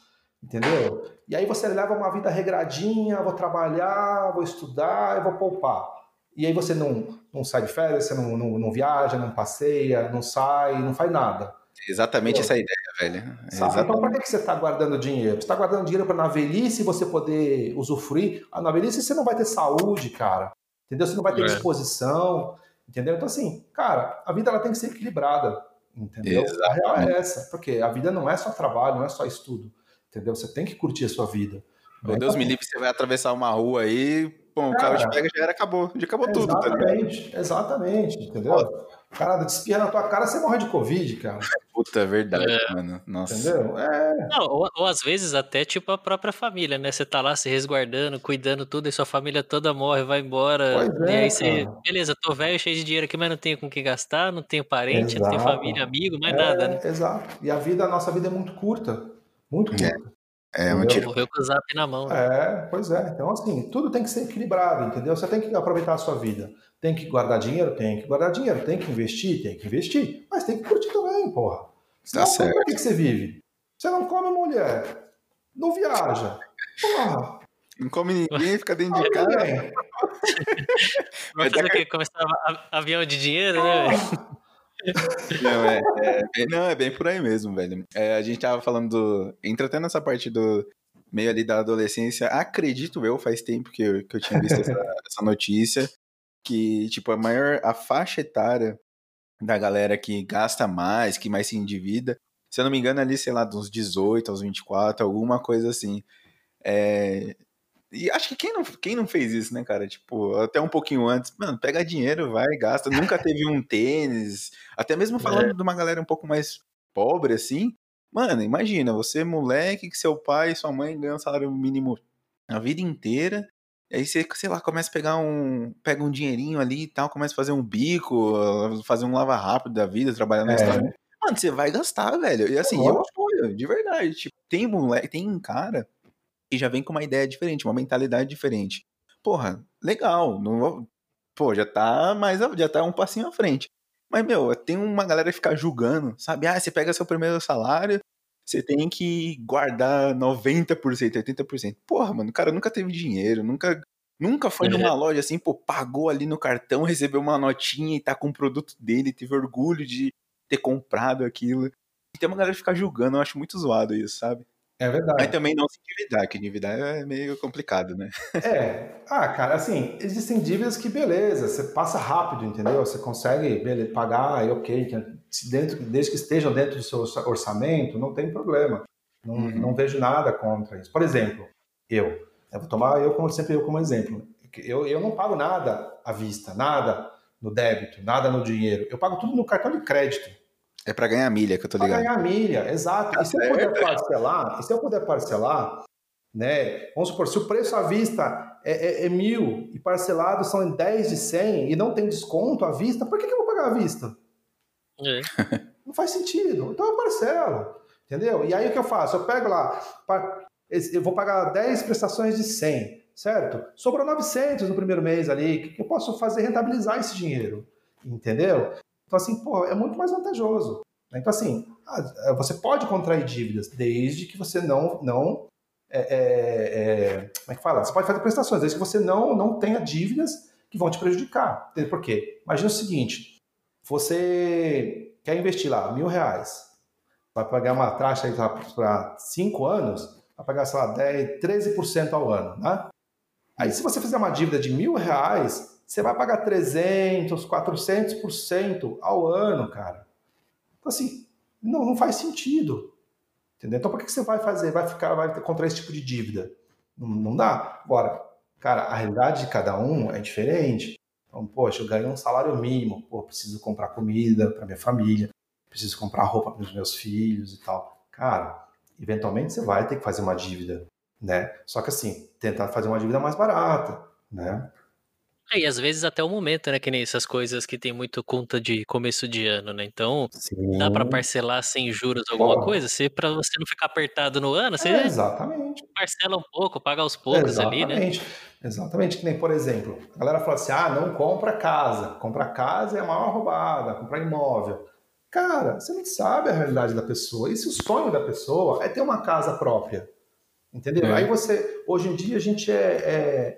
Entendeu? E aí você leva uma vida regradinha, vou trabalhar, vou estudar, eu vou poupar. E aí você não, não sai de férias, você não, não, não viaja, não passeia, não sai, não faz nada. Exatamente essa ideia, velho. Sabe? Então, para que você está guardando dinheiro? Você está guardando dinheiro para na velhice você poder usufruir? Ah, na velhice você não vai ter saúde, cara. Entendeu? Você não vai ter é. disposição. Entendeu? Então, assim, cara, a vida ela tem que ser equilibrada. Entendeu? Exatamente. A real é essa. Porque a vida não é só trabalho, não é só estudo. Entendeu? Você tem que curtir a sua vida. Meu Deus me livre, você vai atravessar uma rua aí, Bom, o carro te pega já era, acabou. Já acabou tudo, tá Exatamente, exatamente, entendeu? O cara espirra na tua cara, você morre de Covid, cara. Puta, é verdade, é. mano. Nossa. Entendeu? É. Não, ou, ou, às vezes até tipo a própria família, né? Você tá lá se resguardando, cuidando tudo, e sua família toda morre, vai embora. Pois e é, aí você, cara. beleza, tô velho, cheio de dinheiro aqui, mas não tenho com quem gastar, não tenho parente, exato. não tenho família, amigo, mais é, nada, né? Exato. E a vida, a nossa vida é muito curta. Muito é. curta. É, um tiro. Morreu com o zap na mão. Né? É, pois é. Então, assim, tudo tem que ser equilibrado, entendeu? Você tem que aproveitar a sua vida. Tem que guardar dinheiro? Tem que guardar dinheiro. Tem que investir? Tem que investir. Mas tem que curtir também, porra. Senão, tá certo. Por que, que você vive? Você não come mulher. Não viaja. Porra. Não come ninguém, fica dentro de casa. Vai fazer o quê? Começar avião de dinheiro, né, velho? Não é, é, não, é bem por aí mesmo, velho. É, a gente tava falando do. Entra até nessa parte do meio ali da adolescência. Acredito eu, faz tempo que eu, que eu tinha visto essa, essa notícia. Que, tipo, a maior. A faixa etária da galera que gasta mais, que mais se endivida. Se eu não me engano, ali, sei lá, dos 18 aos 24, alguma coisa assim. É, e acho que quem não, quem não fez isso, né, cara? Tipo, até um pouquinho antes, mano, pega dinheiro, vai, gasta. Nunca teve um tênis. Até mesmo falando é. de uma galera um pouco mais pobre, assim. Mano, imagina, você moleque, que seu pai e sua mãe ganham salário mínimo a vida inteira. E aí você, sei lá, começa a pegar um. Pega um dinheirinho ali e tal, começa a fazer um bico, fazer um lava rápido da vida, trabalhar na é. Mano, você vai gastar, velho. E assim, eu apoio, de verdade. Tipo, tem moleque, tem um cara e já vem com uma ideia diferente, uma mentalidade diferente. Porra, legal, não vou, pô, já tá mais, já tá um passinho à frente. Mas, meu, tem uma galera que fica julgando, sabe? Ah, você pega seu primeiro salário, você tem que guardar 90%, 80%. Porra, mano, o cara nunca teve dinheiro, nunca nunca foi numa uhum. loja assim, pô, pagou ali no cartão, recebeu uma notinha e tá com o produto dele, teve orgulho de ter comprado aquilo. E tem uma galera que fica julgando, eu acho muito zoado isso, sabe? É verdade. Mas também não se endividar, que endividar é meio complicado, né? É. Ah, cara, assim, existem dívidas que, beleza, você passa rápido, entendeu? Você consegue beleza, pagar e ok, dentro, desde que estejam dentro do seu orçamento, não tem problema. Não, uhum. não vejo nada contra isso. Por exemplo, eu. Eu vou tomar eu como sempre eu como exemplo. Eu, eu não pago nada à vista, nada no débito, nada no dinheiro. Eu pago tudo no cartão de crédito. É para ganhar milha, que eu tô ligado. Para ganhar milha, exato. Tá e se eu puder parcelar, e se eu puder parcelar, né? Vamos supor, se o preço à vista é, é, é mil e parcelado são em 10 de 100 e não tem desconto à vista, por que, que eu vou pagar à vista? É. Não faz sentido. Então eu parcelo, entendeu? E aí o que eu faço? Eu pego lá, eu vou pagar 10 prestações de 100, certo? Sobrou 900 no primeiro mês ali, o que eu posso fazer rentabilizar esse dinheiro? Entendeu? Então, assim, pô, é muito mais vantajoso. Né? Então, assim, ah, você pode contrair dívidas desde que você não. não é, é, é, como é que fala? Você pode fazer prestações, desde que você não, não tenha dívidas que vão te prejudicar. Por quê? Imagina o seguinte: você quer investir lá mil reais, vai pagar uma taxa para cinco anos, vai pagar, sei lá, 10, 13% ao ano, né? Aí, se você fizer uma dívida de mil reais, você vai pagar 300, 400% ao ano, cara. Então, assim, não, não faz sentido. Entendeu? Então, por que você vai fazer, vai ficar, vai contra esse tipo de dívida? Não, não dá. Agora, cara, a realidade de cada um é diferente. Então, poxa, eu ganho um salário mínimo, pô, preciso comprar comida para minha família, preciso comprar roupa para os meus filhos e tal. Cara, eventualmente você vai ter que fazer uma dívida, né? Só que assim, tentar fazer uma dívida mais barata, né? É, e às vezes até o momento, né? Que nem essas coisas que tem muito conta de começo de ano, né? Então, dá pra Sim. parcelar sem juros alguma coisa? Se pra você não ficar apertado no ano, é, você exatamente. parcela um pouco, paga aos poucos ali, né? Exatamente. Exatamente. Que nem, por exemplo, a galera fala assim: ah, não compra casa. Comprar casa é a maior roubada, comprar imóvel. Cara, você não sabe a realidade da pessoa. E se o sonho da pessoa é ter uma casa própria? Entendeu? É. Aí você, hoje em dia, a gente é, é- é-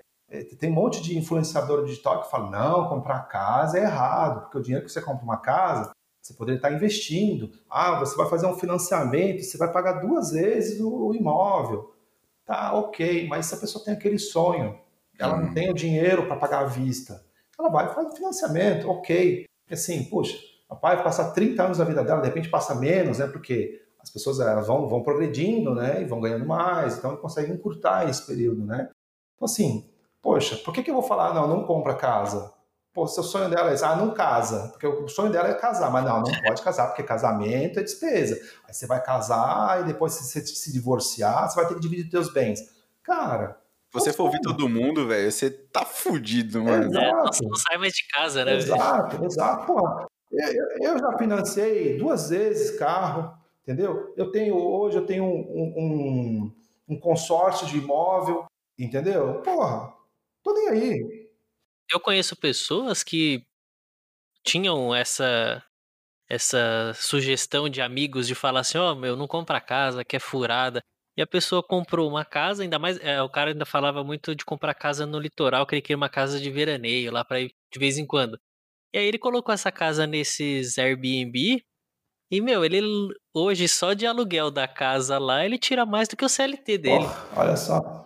tem um monte de influenciador digital que fala: não, comprar casa é errado, porque o dinheiro que você compra uma casa, você poderia estar investindo. Ah, você vai fazer um financiamento, você vai pagar duas vezes o, imóvel. Tá, ok, mas se a pessoa tem aquele sonho, ela não Hum. tem o dinheiro para pagar à vista, ela vai fazer financiamento, ok. Assim, puxa, a pai vai passar 30 anos da vida dela, de repente passa menos, né? Porque as pessoas elas vão, vão progredindo, né? E vão ganhando mais, então conseguem encurtar esse período, né? Então, assim, poxa, por que, que eu vou falar, não, não compra casa? Pô, seu sonho dela é ah, não casa, porque o sonho dela é casar, mas não, não pode casar, porque casamento é despesa. Aí você vai casar e depois se você se divorciar, você vai ter que dividir seus bens. Cara, Se você for ouvir todo mundo, velho, você tá fudido, mano. É, não, Exato. não sai mais de casa, né? Exato, exato. Porra, eu, eu- eu já financei duas vezes carro, entendeu? Eu tenho hoje eu tenho um, um, um consórcio de imóvel, entendeu? Porra, tô nem aí. Eu conheço pessoas que tinham essa essa sugestão de amigos de falar assim, ó, meu, não compra casa, que é furada. E a pessoa comprou uma casa, ainda mais, é, o cara ainda falava muito de comprar casa no litoral, que ele queria uma casa de veraneio lá pra ir de vez em quando. E aí ele colocou essa casa nesses Airbnb e, meu, ele hoje só de aluguel da casa lá, ele tira mais do que o CLT dele. Porra, olha só.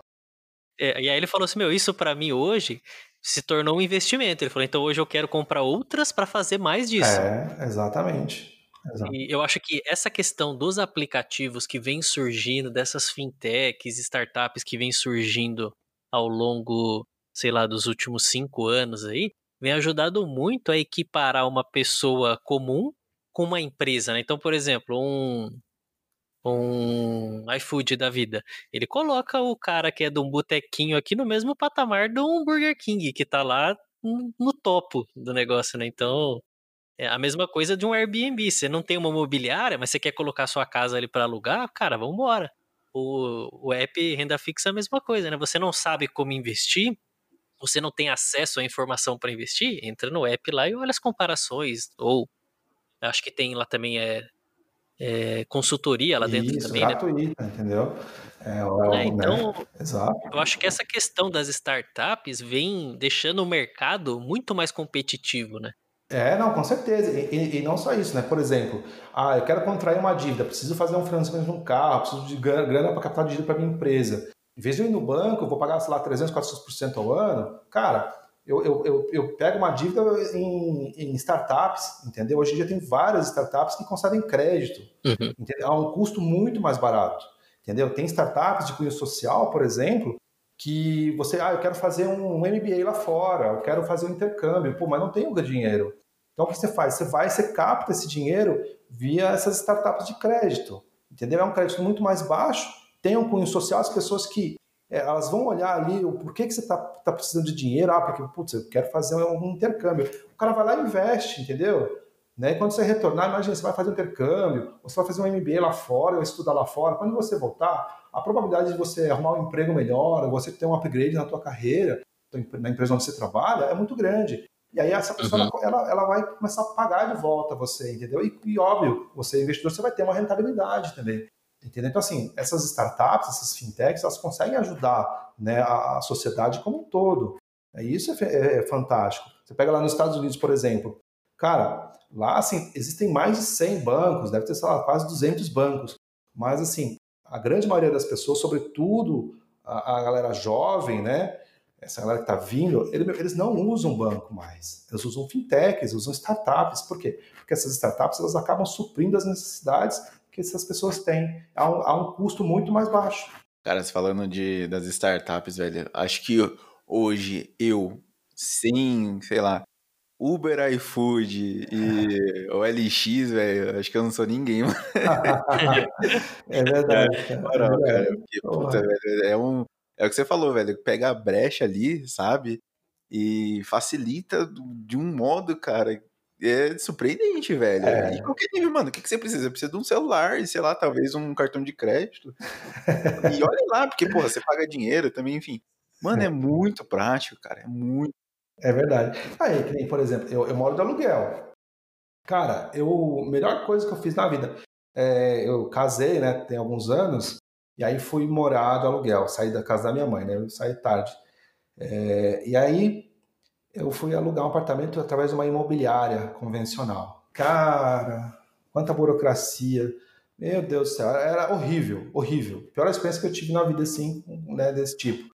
É, e aí ele falou assim, meu, isso pra mim hoje se tornou um investimento. Ele falou, então hoje eu quero comprar outras pra fazer mais disso. É, exatamente. Exato. E eu acho que essa questão dos aplicativos que vem surgindo, dessas fintechs, startups que vem surgindo ao longo, sei lá, dos últimos cinco anos aí, vem ajudado muito a equiparar uma pessoa comum com uma empresa, né? Então, por exemplo, um um iFood da vida, ele coloca o cara que é de um botequinho aqui no mesmo patamar um Burger King, que tá lá no topo do negócio, né? Então, é a mesma coisa de um Airbnb. Você não tem uma mobiliária, mas você quer colocar sua casa ali para alugar, cara, vamos. O, o app renda fixa é a mesma coisa, né? Você não sabe como investir, você não tem acesso à informação para investir, entra no app lá e olha as comparações. Ou acho que tem lá também é, é consultoria lá dentro Isso, também, né? gratuita, entendeu? É, o- É, né? então, Exato. eu acho que essa questão das startups vem deixando o mercado muito mais competitivo, né? É, não, com certeza. E, e- e não só isso, né? Por exemplo, ah, eu quero contrair uma dívida, preciso fazer um financiamento de um carro, preciso de gra- grana para captar dívida para minha empresa. Em vez de eu ir no banco, eu vou pagar, sei lá, 300, 400% ao ano, cara, eu, eu, eu, eu pego uma dívida em, em startups, entendeu? Hoje em dia tem várias startups que concedem crédito, Uhum. entendeu? a um custo muito mais barato, entendeu? Tem startups de cunho social, por exemplo, que você, ah, eu quero fazer um MBA lá fora, eu quero fazer um intercâmbio, pô, mas não tenho dinheiro. Então o que você faz? Você vai, você capta esse dinheiro via essas startups de crédito, entendeu? É um crédito muito mais baixo, tem um cunho social, as pessoas que é, elas vão olhar ali o porquê que você está tá precisando de dinheiro, ah, porque, putz, eu quero fazer um intercâmbio. O cara vai lá e investe, entendeu? Né? E quando você retornar, imagina, você vai fazer um intercâmbio, você vai fazer um MBA lá fora, ou estudar lá fora, quando você voltar, a probabilidade de você arrumar um emprego melhor, ou você ter um upgrade na tua carreira, na empresa onde você trabalha, é muito grande. E aí essa pessoa, Uhum. ela, ela vai começar a pagar de volta você, entendeu? E, e óbvio, você investidor, você vai ter uma rentabilidade também. Entendeu? Então, assim, essas startups, essas fintechs, elas conseguem ajudar né, a, sociedade como um todo. E isso é, é- é fantástico. Você pega lá nos Estados Unidos, por exemplo. Cara, lá, assim, existem mais de 100 bancos, deve ter, sei lá, quase 200 bancos. Mas, assim, a grande maioria das pessoas, sobretudo a, a galera jovem, né? Essa galera que está vindo, ele- eles não usam banco mais. Eles usam fintechs, usam startups. Por quê? Porque essas startups elas acabam suprindo as necessidades que essas pessoas têm a um, a um custo muito mais baixo. Cara, você falando de, das startups, velho, acho que hoje eu, sem, sei lá, Uber, iFood e OLX, velho, acho que eu não sou ninguém, mano. é verdade. é Moral, verdade. cara, porque, puta, velho, é um. É o que você falou, velho, pega a brecha ali, sabe? e facilita de um modo, cara, é surpreendente, velho. É. E qualquer nível, mano, o que, que você precisa? Precisa de um celular e, sei lá, talvez um cartão de crédito. e olha lá, porque, porra, você paga dinheiro também, enfim. Mano, é muito prático, cara. É muito. É verdade. Aí, que nem, por exemplo, eu, eu moro de aluguel. Cara, eu, a melhor coisa que eu fiz na vida, é, eu casei, né, tem alguns anos, e aí fui morar de aluguel, saí da casa da minha mãe, né, eu saí tarde. É, e aí eu fui alugar um apartamento através de uma imobiliária convencional. Cara, quanta burocracia. Meu Deus do céu, era horrível, horrível. Pior experiência que eu tive na vida, assim, né, desse tipo.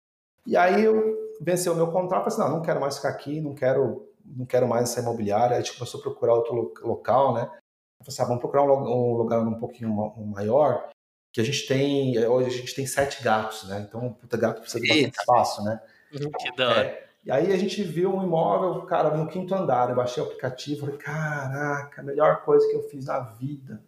E aí eu venceu o meu contrato, falei assim, não, não quero mais ficar aqui, não quero, não quero mais essa imobiliária. Aí a gente começou a procurar outro lo- local, né? Eu falei assim, ah, vamos procurar um, um lugar um pouquinho ma- maior, que a gente tem, hoje a gente tem sete gatos, né? Então, puta, gato precisa de bastante espaço, né? Que da hora. É. E aí a gente viu um imóvel, cara, no quinto andar. Eu baixei o aplicativo, falei, caraca, a melhor coisa que eu fiz na vida.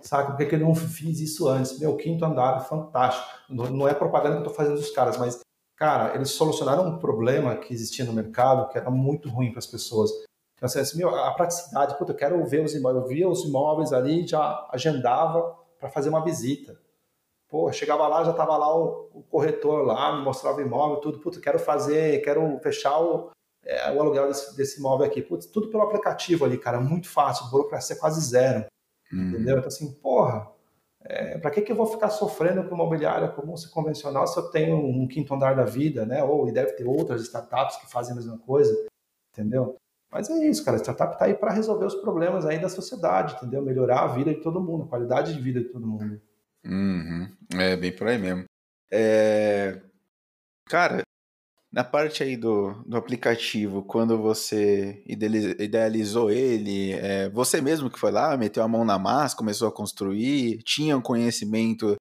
Saca? Por que, eu não fiz isso antes? Meu, quinto andar, fantástico. Não, é propaganda que eu tô fazendo dos caras, mas, cara, eles solucionaram um problema que existia no mercado que era muito ruim para as pessoas. Então, assim, meu, a praticidade, puta, eu quero ver os imóveis. Eu via os imóveis ali, já agendava para fazer uma visita. Pô, chegava lá, já tava lá o, o corretor lá, me mostrava o imóvel, tudo. Puta, quero fazer, quero fechar o, é, o aluguel desse, desse imóvel aqui. Putz, tudo pelo aplicativo ali, cara, muito fácil, burocracia quase zero, Hum. entendeu? Então, assim, porra, é, pra que, que eu vou ficar sofrendo com imobiliária comum se convencional se eu tenho um quinto andar da vida, né? Ou e deve ter outras startups que fazem a mesma coisa, entendeu? Mas é isso, cara, a startup tá aí para resolver os problemas aí da sociedade, entendeu? Melhorar a vida de todo mundo, a qualidade de vida de todo mundo. Uhum. É bem por aí mesmo. É, Cara, na parte aí do, do aplicativo, quando você ideali- idealizou ele, é, você mesmo que foi lá, meteu a mão na massa, começou a construir, tinha um conhecimento,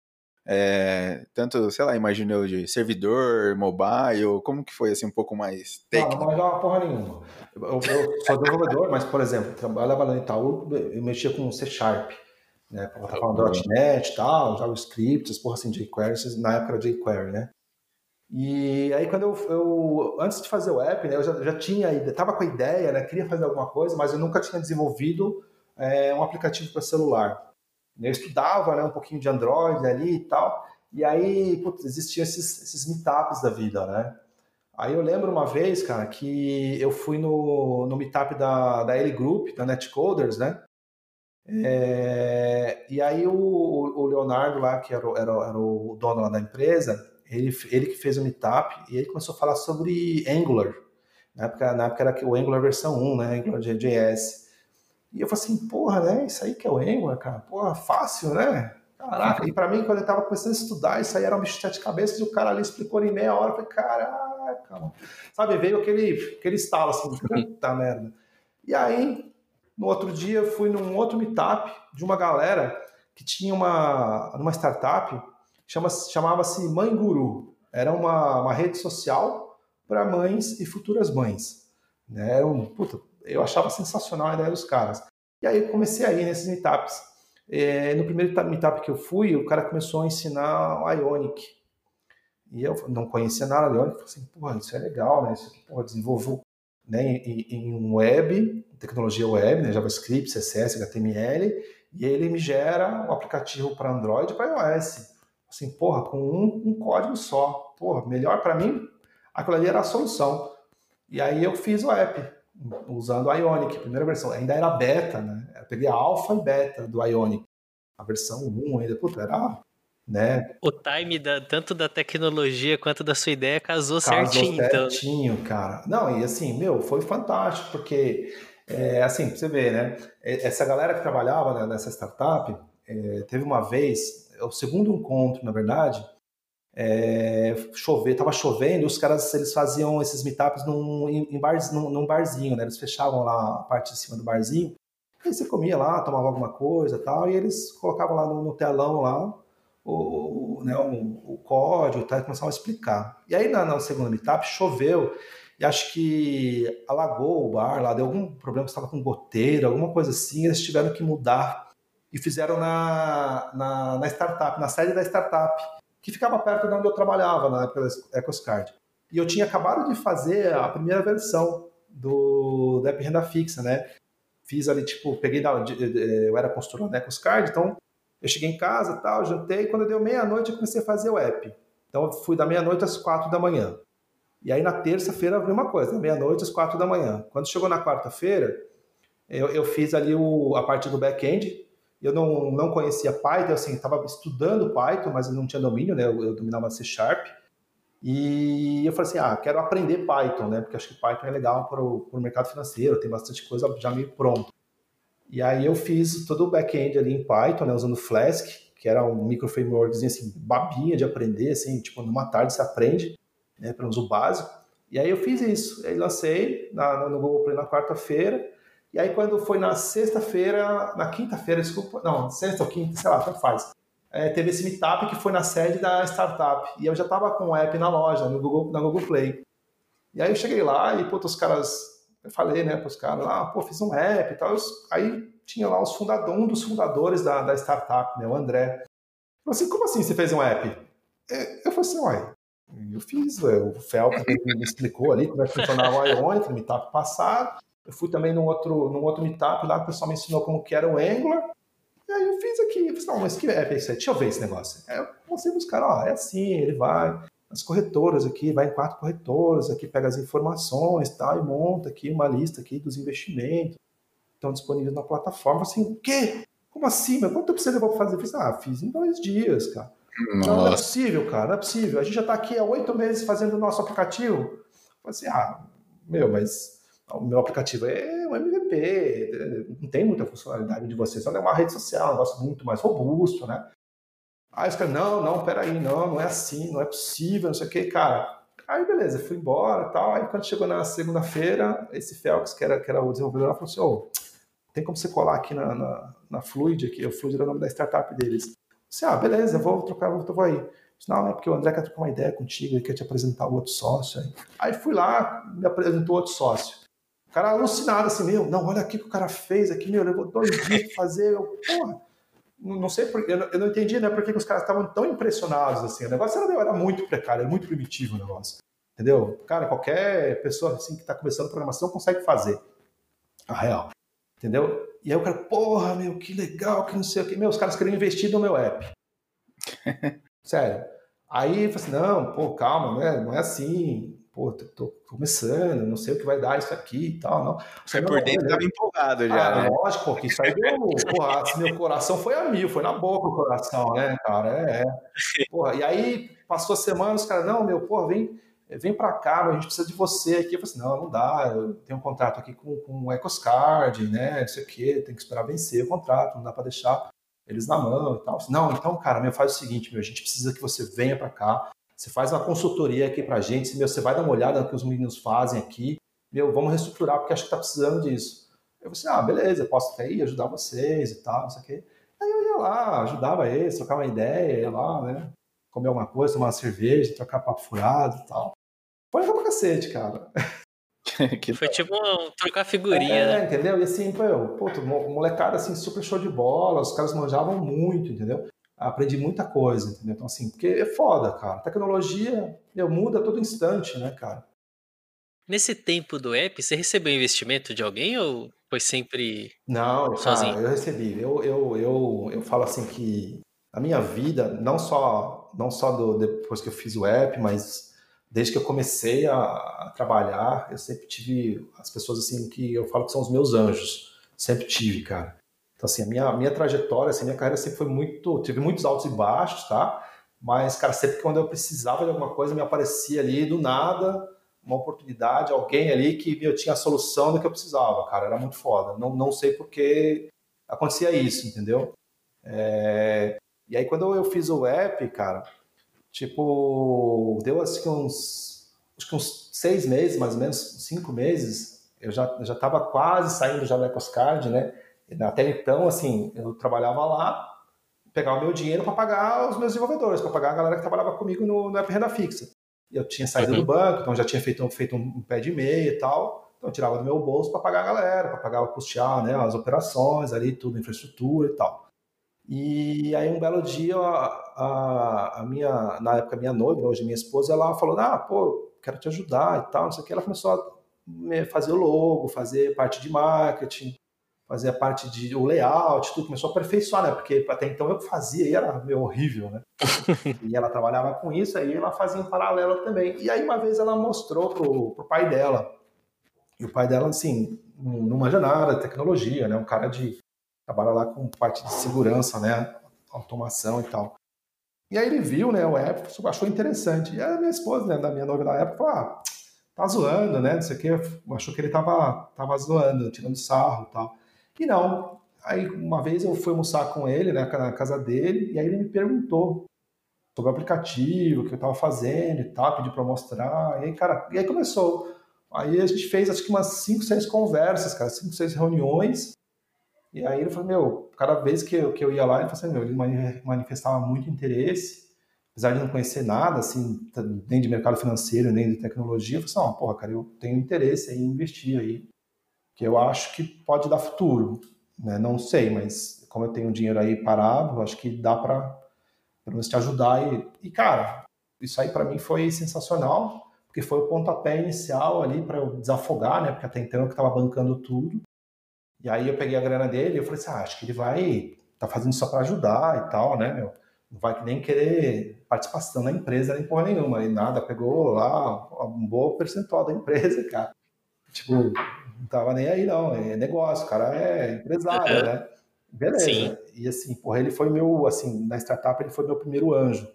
é, tanto, sei lá, imaginou de servidor, mobile, como que foi assim um pouco mais Não, técnico? não manjava porra nenhuma. Eu, eu sou desenvolvedor, mas, por exemplo, trabalhava lá no Itaú, eu mexia com C Sharp, né? Plataforma .NET e tal, JavaScript, as porra assim, jQuery, na época era jQuery, né? E aí quando eu, eu antes de fazer o app, né, eu já, já tinha, estava com a ideia, né, queria fazer alguma coisa, mas eu nunca tinha desenvolvido é, um aplicativo para celular. Eu estudava, né, um pouquinho de Android ali e tal, e aí, putz, existiam esses, esses meetups da vida, né? Aí eu lembro uma vez, cara, que eu fui no, no meetup da, da L Group, da Netcoders, né? É, e aí o, o Leonardo lá, que era, o- era, era o dono lá da empresa, ele, ele que fez o meetup e ele começou a falar sobre Angular. Na época, na época era o Angular versão 1, né? Angular JS. E eu falei assim, porra, né? Isso aí que é o Angular, cara. Porra, fácil, né? Caraca. E pra mim, quando eu tava começando a estudar, isso aí era um bicho de sete cabeças e o cara ali explicou em meia hora. Eu falei, caraca, mano. Sabe, veio aquele, aquele estalo assim, puta merda. E aí, no outro dia, eu fui num outro meetup de uma galera que tinha uma, uma startup, chama, chamava-se Mãe Guru. Era uma, uma rede social para mães e futuras mães. Né? Era um, puta, eu achava sensacional a ideia dos caras. E aí eu comecei a ir nesses meetups. É, no primeiro meetup que eu fui, o cara começou a ensinar o Ionic. E eu não conhecia nada de Ionic. Falei assim, porra, isso é legal, né? Isso aqui, porra, desenvolveu né, em, em web, tecnologia web, né, JavaScript, CSS, HTML, e ele me gera um aplicativo para Android e para iOS. Assim, porra, com um, um código só. Porra, melhor para mim, aquilo ali era a solução. E aí eu fiz o app, usando o Ionic, primeira versão. Ainda era beta, né? Eu peguei a alfa e beta do Ionic. A versão 1 ainda, puta, era, né? O time da, tanto da tecnologia quanto da sua ideia casou, Casou certinho, então. certinho, cara. Não, e assim, meu, foi fantástico, porque, é, assim, pra você ver, né? Essa galera que trabalhava né, nessa startup, é, teve uma vez, o segundo encontro, na verdade, é, chover, tava chovendo, os caras eles faziam esses meetups num, em bar, num, num barzinho, né? Eles fechavam lá a parte de cima do barzinho, aí você comia lá, tomava alguma coisa tal, e eles colocavam lá no, no telão lá o, né, o, o código tal, e começavam a explicar. E aí na, na segunda meetup choveu, e acho que alagou o bar lá, deu algum problema, estava com goteira, alguma coisa assim, eles tiveram que mudar e fizeram na, na, na startup, na sede da startup, que ficava perto de onde eu trabalhava na época da EcoScard. E eu tinha acabado de fazer a primeira versão do, do app renda fixa, né? Fiz ali, tipo, peguei da. Eu era consultor da EcosCard, então eu cheguei em casa, tal, jantei, quando deu meia-noite eu comecei a fazer o app. Então eu fui da meia-noite às quatro da manhã. E aí na terça-feira a mesma coisa, meia-noite às quatro da manhã. Quando chegou na quarta-feira, eu, eu, fiz ali o, a parte do back-end. Eu não, não conhecia Python, assim, estava estudando Python, mas não tinha domínio, né? Eu, eu dominava C Sharp. E eu falei assim, ah, quero aprender Python, né? Porque acho que Python é legal para o mercado financeiro, tem bastante coisa já meio pronto. E aí eu fiz todo o back-end ali em Python, né? Usando Flask, que era um micro frameworkzinho assim, babinha de aprender, assim, tipo, numa tarde você aprende, né? Para uso básico. E aí eu fiz isso. Aí lancei na, no Google Play na quarta-feira. E aí quando foi na sexta-feira, na quinta-feira, desculpa, não, sexta ou quinta, sei lá, tanto faz é, teve esse meetup que foi na sede da startup. E eu já estava com o app na loja, no Google, na Google Play. E aí eu cheguei lá e, pô, os caras, eu falei, né, para os caras lá, pô, fiz um app e tal. aí tinha lá os fundador, um dos fundadores da, da startup, né, o André. Falei assim, como assim você fez um app? É, eu falei assim, uai, eu fiz, o Felps me explicou ali como é que funcionava o Ionic no meetup passado. Eu fui também num outro, num outro meetup lá que o pessoal me ensinou como que era o Angular. E aí eu fiz aqui, eu falei, não, mas que app é esse aí? Deixa eu ver esse negócio. Aí eu comecei a buscar, ó, é assim, ele vai nas corretoras aqui, vai em quatro corretoras, aqui pega as informações tal, e monta aqui uma lista aqui dos investimentos que estão disponíveis na plataforma. Assim, o quê? Como assim? Mas quanto você levou para fazer? Eu fiz, ah, fiz em dois dias, cara. Nossa. Não, não é possível, cara, não é possível. A gente já está aqui há oito meses fazendo o nosso aplicativo. Eu falei assim, ah, meu, mas o meu aplicativo é um MVP, não tem muita funcionalidade de você, só é uma rede social, um negócio muito mais robusto, né? Aí os caras, não, não, peraí, não, não é assim, não é possível, não sei o que, cara. Aí beleza, fui embora tal. Aí quando chegou na segunda-feira, esse Felix, que era, que era o desenvolvedor, falou assim: oh, tem como você colar aqui na, na, na Fluid, aqui, o Fluid era o nome da startup deles. Disse, ah, beleza, vou trocar, vou, vou aí. Disse, não, é porque o André quer trocar uma ideia contigo, ele quer te apresentar o outro sócio. Aí, aí fui lá, me apresentou outro sócio cara alucinado assim, meu, não, olha aqui que o cara fez aqui, meu, levou dois dias pra fazer, eu, porra, não sei porque, eu não, eu não entendi, né, por que os caras estavam tão impressionados assim, o negócio era, era muito precário, era muito primitivo o negócio, entendeu? Cara, qualquer pessoa assim que tá começando programação consegue fazer, a real, entendeu? E aí o cara, porra, meu, que legal, que não sei o que, meu, os caras queriam investir no meu app, sério, aí eu falei assim, não, pô, calma, né, não é assim, pô, tô, tô, começando, não sei o que vai dar isso aqui e tal, não. Você por dentro tava empolgado já, ah, né? Lógico, que isso aí deu, porra, assim, meu coração foi a mil, foi na boca o coração, né, cara, é, é. Porra, e aí, passou a semana, os caras, não, meu, porra, vem, vem pra cá, a gente precisa de você aqui. Eu falei assim, não, não dá, eu tenho um contrato aqui com, com o Ecoscard, né, não sei o que, tem que esperar vencer o contrato, não dá pra deixar eles na mão e tal. Não, então, cara, meu, faz o seguinte, meu, a gente precisa que você venha para cá, você faz uma consultoria aqui para a gente, meu, você vai dar uma olhada no que os meninos fazem aqui, meu, vamos reestruturar porque acho que está precisando disso. Eu falei assim, ah, beleza, eu posso até ir ajudar vocês e tal, não sei o quê. Aí eu ia lá, ajudava eles, trocar uma ideia, ia lá, né, comer alguma coisa, tomar uma cerveja, trocar papo furado e tal. Foi legal pra cacete, cara. que Foi tipo um, trocar figurinha, é, né? entendeu? E assim, pô, pô, molecada assim, super show de bola, os caras manjavam muito, entendeu? Aprendi muita coisa, entendeu? Então, assim, porque é foda, cara. tecnologia meu, muda a todo instante, né, cara? Nesse tempo do app, você recebeu investimento de alguém ou foi sempre não, sozinho? Cara, eu recebi. Eu, eu, eu, eu falo assim que a minha vida, não só, não só do, depois que eu fiz o app, mas desde que eu comecei a, a trabalhar, eu sempre tive as pessoas assim que eu falo que são os meus anjos. Sempre tive, cara. Então, assim, a minha, minha trajetória, assim, minha carreira sempre foi muito. Tive muitos altos e baixos, tá? Mas, cara, sempre que quando eu precisava de alguma coisa, me aparecia ali do nada uma oportunidade, alguém ali que eu tinha a solução do que eu precisava, cara. Era muito foda. Não, não sei porque acontecia isso, entendeu? É... E aí, quando eu fiz o app, cara, tipo, deu assim uns. Acho que uns seis meses, mais ou menos, cinco meses, eu já, já tava quase saindo já da EcosCard, né? Até então, assim, eu trabalhava lá, pegava o meu dinheiro para pagar os meus desenvolvedores, para pagar a galera que trabalhava comigo no, no app renda fixa. Eu tinha saído uhum. do banco, então já tinha feito, feito um pé de meia e tal. Então eu tirava do meu bolso para pagar a galera, para pagar, custear né, as operações ali, tudo, infraestrutura e tal. E aí um belo dia a, a, a minha, na época minha noiva, hoje minha esposa, ela falou: "Ah, pô, quero te ajudar e tal, não sei o que. Ela começou a fazer o logo, fazer parte de marketing, fazer a parte de o layout, tudo começou a aperfeiçoar, né? Porque até então eu fazia e era meio horrível, né? e ela trabalhava com isso, aí ela fazia em paralelo também. E aí uma vez ela mostrou pro, pro pai dela. E o pai dela, assim, não manja nada tecnologia, né? Um cara de trabalha lá com parte de segurança, né? Automação e tal. E aí ele viu, né, o app, achou interessante. E a minha esposa, né, da minha noiva da época, falou, ah, tá zoando, né, não sei o que, achou que ele tava, tava zoando, tirando sarro e tal. E não, aí uma vez eu fui almoçar com ele, né, na casa dele, e aí ele me perguntou sobre o aplicativo, que eu tava fazendo e tal, pediu pra mostrar, e aí, cara, e aí começou. Aí a gente fez, acho que umas 5, 6 conversas, cara, 5, 6 reuniões, e aí ele falou, meu, cada vez que eu, que eu ia lá, ele, falou assim, meu, ele manifestava muito interesse, apesar de não conhecer nada, assim, nem de mercado financeiro, nem de tecnologia, eu falei assim, porra, cara, eu tenho interesse em investir aí, que eu acho que pode dar futuro, né? Não sei, mas como eu tenho dinheiro aí parado, acho que dá para pelo menos te ajudar e, e cara, isso aí para mim foi sensacional, porque foi o pontapé inicial ali para eu desafogar, né? Porque até então eu estava bancando tudo. E aí eu peguei a grana dele e eu falei assim, ah, acho que ele vai tá fazendo só para ajudar e tal, né, meu? Não vai nem querer participação na empresa nem porra nenhuma. E nada, pegou lá um bom percentual da empresa, cara. Tipo, não tava nem aí não, é negócio, o cara é empresário, né? Beleza. Sim. E assim, porra, ele foi meu, assim, na startup ele foi meu primeiro anjo.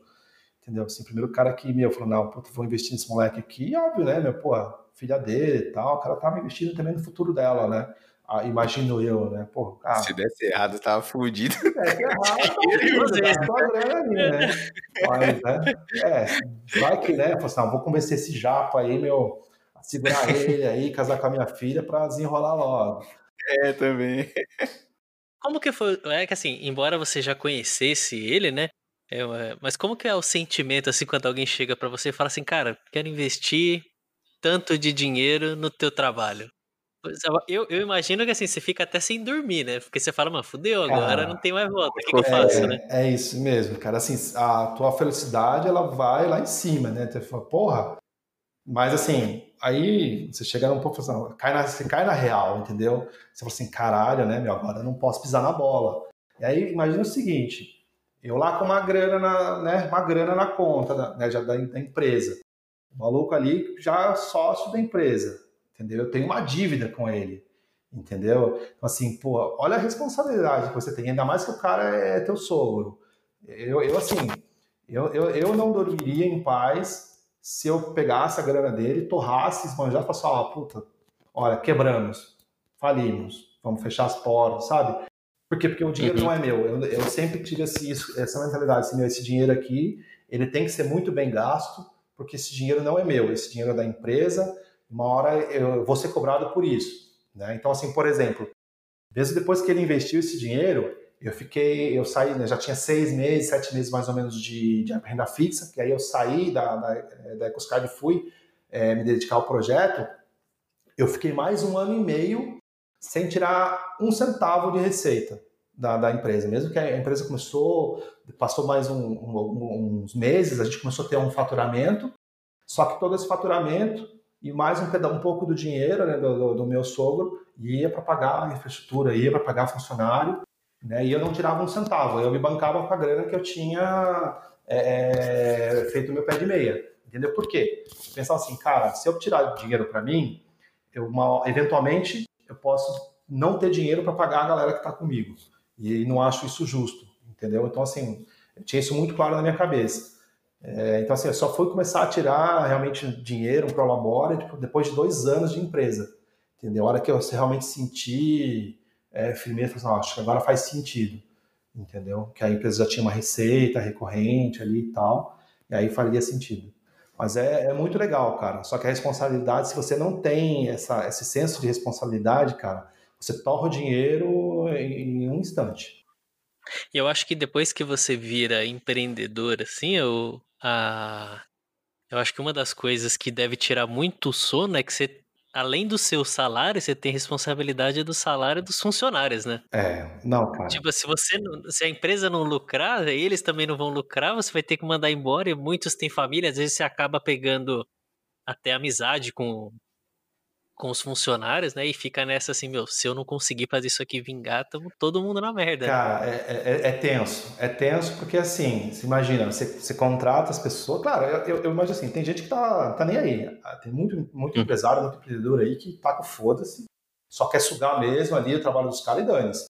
Entendeu? Assim, primeiro cara que, meu, falou, não, puta, vou investir nesse moleque aqui. E óbvio, né, meu, porra, filha dele e tal, o cara tava investindo também no futuro dela, né? Ah, imagino eu, né? Pô, ah, Se desse errado, tava fudido. Se desse errado, tava fudido, ali, né? Mas, né? É, vai que, né? Assim, vou convencer esse japa aí, meu, segurar ele aí, casar com a minha filha pra desenrolar logo. É, também. Como que foi? É que assim, embora você já conhecesse ele, né? É, mas como que é o sentimento assim quando alguém chega para você e fala assim, cara, quero investir tanto de dinheiro no teu trabalho? Eu, eu imagino que assim, você fica até sem dormir, né? Porque você fala, mano, fudeu, agora cara, não tem mais volta. O que, que eu faço, né? É isso mesmo, cara. Assim, a tua felicidade, ela vai lá em cima, né? Você fala, porra. Mas assim, aí você chega num pouco, assim, cai na, você cai na real, entendeu? Você fala assim, caralho, né, meu, agora eu não posso pisar na bola. E aí, imagina o seguinte, eu lá com uma grana na, né, uma grana na conta da, né, já da, da empresa. O maluco ali já sócio da empresa entendeu? Eu tenho uma dívida com ele, entendeu? Então, assim, pô, olha a responsabilidade que você tem, ainda mais que o cara é teu sogro. Eu, eu assim, eu, eu, eu não dormiria em paz se eu pegasse a grana dele, torrasse, esbanjasse falasse, ó, oh, puta, olha, quebramos, falimos, vamos fechar as portas, sabe? Por quê? Porque o dinheiro uhum. não é meu. Eu, eu sempre tive esse, essa mentalidade, assim, esse dinheiro aqui, ele tem que ser muito bem gasto, porque esse dinheiro não é meu, esse dinheiro é da empresa, uma hora eu vou ser cobrado por isso. Né? Então, assim, por exemplo, mesmo depois que ele investiu esse dinheiro, eu fiquei, eu saí, né, já tinha seis meses, sete meses mais ou menos de, de renda fixa, que aí eu saí da, da, da EcoScard e fui é, me dedicar ao projeto, eu fiquei mais um ano e meio sem tirar um centavo de receita da, da empresa. Mesmo que a empresa começou, passou mais um, um, uns meses, a gente começou a ter um faturamento, só que todo esse faturamento e mais um, um pouco do dinheiro né, do, do, meu sogro ia para pagar a infraestrutura, ia para pagar funcionário, né, e eu não tirava um centavo, eu me bancava com a grana que eu tinha é, é feito meu pé de meia. Entendeu? Por quê? Eu pensava assim, cara, se eu tirar dinheiro para mim, eu, uma, eventualmente eu posso não ter dinheiro para pagar a galera que está comigo. E não acho isso justo, entendeu? Então, assim, eu tinha isso muito claro na minha cabeça. É, então, assim, eu só fui começar a tirar realmente dinheiro, um prolabore, tipo, depois de dois anos de empresa. Entendeu? A hora que eu realmente senti é, firmeza, assim, acho que agora faz sentido. Entendeu? Que a empresa já tinha uma receita recorrente ali e tal, e aí faria sentido. Mas é, é muito legal, cara. Só que a responsabilidade, se você não tem essa, esse senso de responsabilidade, cara, você torra o dinheiro em, em um instante. E eu acho que depois que você vira empreendedor, assim, eu, a... Eu acho que uma das coisas que deve tirar muito sono é que você, além do seu salário, você tem responsabilidade do salário dos funcionários, né? É, não, cara. Tipo, se você se a empresa não lucrar, eles também não vão lucrar, você vai ter que mandar embora, e muitos têm família, às vezes você acaba pegando até amizade com, com os funcionários, né? E fica nessa assim, meu, se eu não conseguir fazer isso aqui vingar, tamo todo mundo na merda. né? Cara, é, é- é tenso. É tenso porque, assim, você imagina, você, você contrata as pessoas. Claro, eu, eu, eu imagino assim, tem gente que tá, tá nem aí. Tem muito, muito Hum. empresário, muito empreendedor aí que tá com foda-se, só quer sugar mesmo ali o trabalho dos caras e dane-se.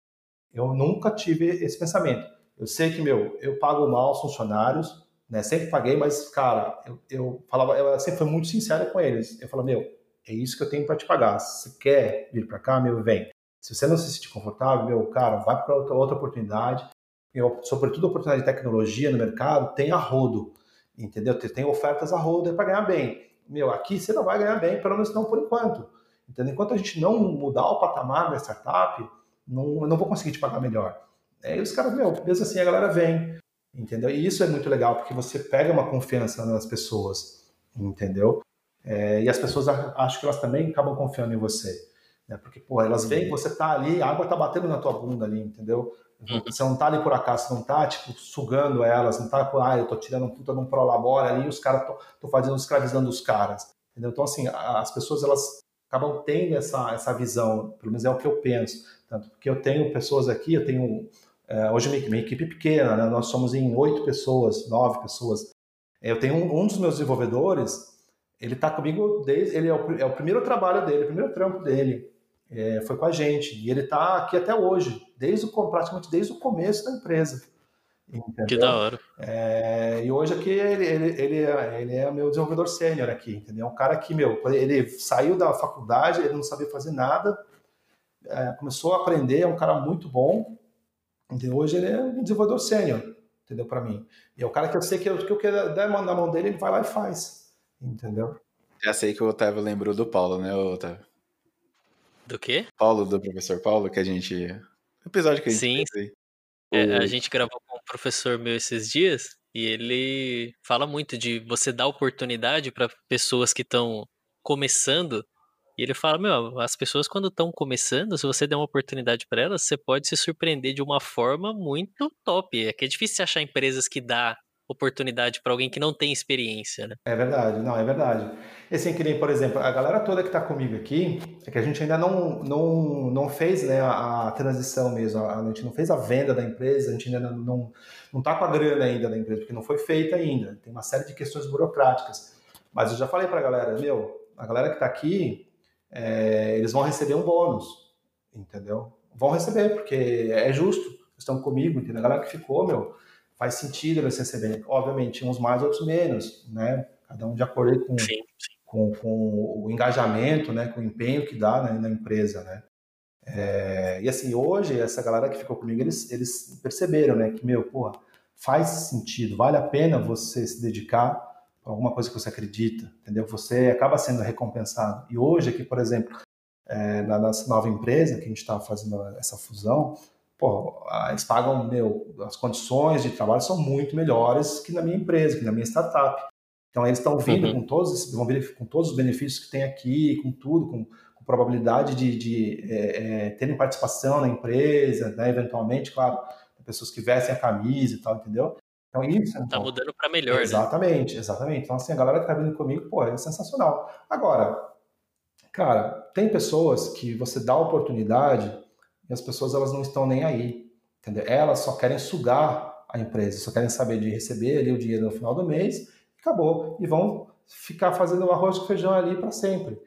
Eu nunca tive esse pensamento. Eu sei que, meu, eu pago mal os funcionários, né? Sempre paguei, mas, cara, eu, eu falava, eu sempre fui muito sincero com eles. Eu falava, meu, é isso que eu tenho para te pagar. Se você quer vir para cá, meu, vem. Se você não se sentir confortável, meu, cara, vai para outra, outra oportunidade. Eu, sobretudo oportunidade de tecnologia no mercado, tem a rodo, entendeu? Tem, ofertas a rodo para ganhar bem. Meu, aqui você não vai ganhar bem, pelo menos não por enquanto. Entendeu? Enquanto a gente não mudar o patamar da startup, não, eu não vou conseguir te pagar melhor. É, e os caras, meu, mesmo assim a galera vem, entendeu? E isso é muito legal, porque você pega uma confiança nas pessoas, entendeu? É, e as pessoas a- acho que elas também acabam confiando em você. Né? Porque, pô, elas veem que você tá ali, a água tá batendo na tua bunda ali, entendeu? Você não tá ali por acaso, você não tá, tipo, sugando elas, não tá, ah, eu tô tirando um puta de um prolabore ali e os caras tô, tô fazendo, escravizando os caras, entendeu? Então, assim, as pessoas, elas acabam tendo essa, essa visão, pelo menos é o que eu penso, tanto porque eu tenho pessoas aqui, eu tenho, é, hoje minha, minha equipe é pequena, né? nós somos em oito pessoas, nove pessoas, eu tenho um, um dos meus desenvolvedores, ele tá comigo desde, ele é o, é o primeiro trabalho dele, o primeiro trampo dele, é, foi com a gente. E ele está aqui até hoje, desde o, praticamente desde o começo da empresa. Entendeu? Que da hora. É, e hoje aqui ele, ele, ele, é, ele é meu desenvolvedor sênior aqui, entendeu? Um cara que, meu, ele saiu da faculdade, ele não sabia fazer nada, é, começou a aprender, é um cara muito bom, entendeu? Hoje ele é um desenvolvedor sênior, entendeu? Para mim. E é o cara que eu sei que eu, que eu quero dar na mão dele, ele vai lá e faz, entendeu? Já sei que o Otávio lembrou do Paulo, né, Otávio? Do quê? Paulo, do professor Paulo, que a gente. O episódio que a gente Sim. fez aí. É, O- a gente gravou com um professor meu esses dias e ele fala muito de você dar oportunidade para pessoas que estão começando. E ele fala, meu, as pessoas quando estão começando, se você der uma oportunidade para elas, você pode se surpreender de uma forma muito top. É que é difícil achar empresas que dá oportunidade para alguém que não tem experiência, né? É verdade, não, é verdade. E assim, que nem, por exemplo, a galera toda que está comigo aqui, é que a gente ainda não, não, não fez né, a, a transição mesmo, a, gente não fez a venda da empresa, a gente ainda não, não, não tá com a grana ainda da empresa, porque não foi feita ainda. Tem uma série de questões burocráticas. Mas eu já falei para a galera, meu, a galera que está aqui, é, eles vão receber um bônus, entendeu? Vão receber, porque é justo, estão comigo, entendeu? A galera que ficou, meu, faz sentido eles receberem. Obviamente, uns mais, outros menos, né? Cada um de acordo com, Sim, sim. com, com o engajamento, né? Com o empenho que dá né, na empresa, né? É, e assim, hoje, essa galera que ficou comigo, eles, eles perceberam, né? Que, meu, porra, faz sentido, vale a pena você se dedicar para alguma coisa que você acredita, entendeu? Você acaba sendo recompensado. E hoje aqui, por exemplo, é, na nossa nova empresa, que a gente está fazendo essa fusão, pô, eles pagam, meu, as condições de trabalho são muito melhores que na minha empresa, que na minha startup. Então eles estão vindo Uhum. com todos vão vir com todos os benefícios que tem aqui, com tudo, com, com probabilidade de, de é, é, terem participação na empresa, né, eventualmente, claro, pessoas que vestem a camisa e tal, entendeu? Então isso é Tá bom. mudando para melhor, né? Exatamente, exatamente. Então, assim, a galera que tá vindo comigo, pô, é sensacional. Agora, cara, tem pessoas que você dá oportunidade e as pessoas elas não estão nem aí, entendeu? Elas só querem sugar a empresa, só querem saber de receber ali o dinheiro no final do mês acabou. E vão ficar fazendo o arroz com feijão ali para sempre,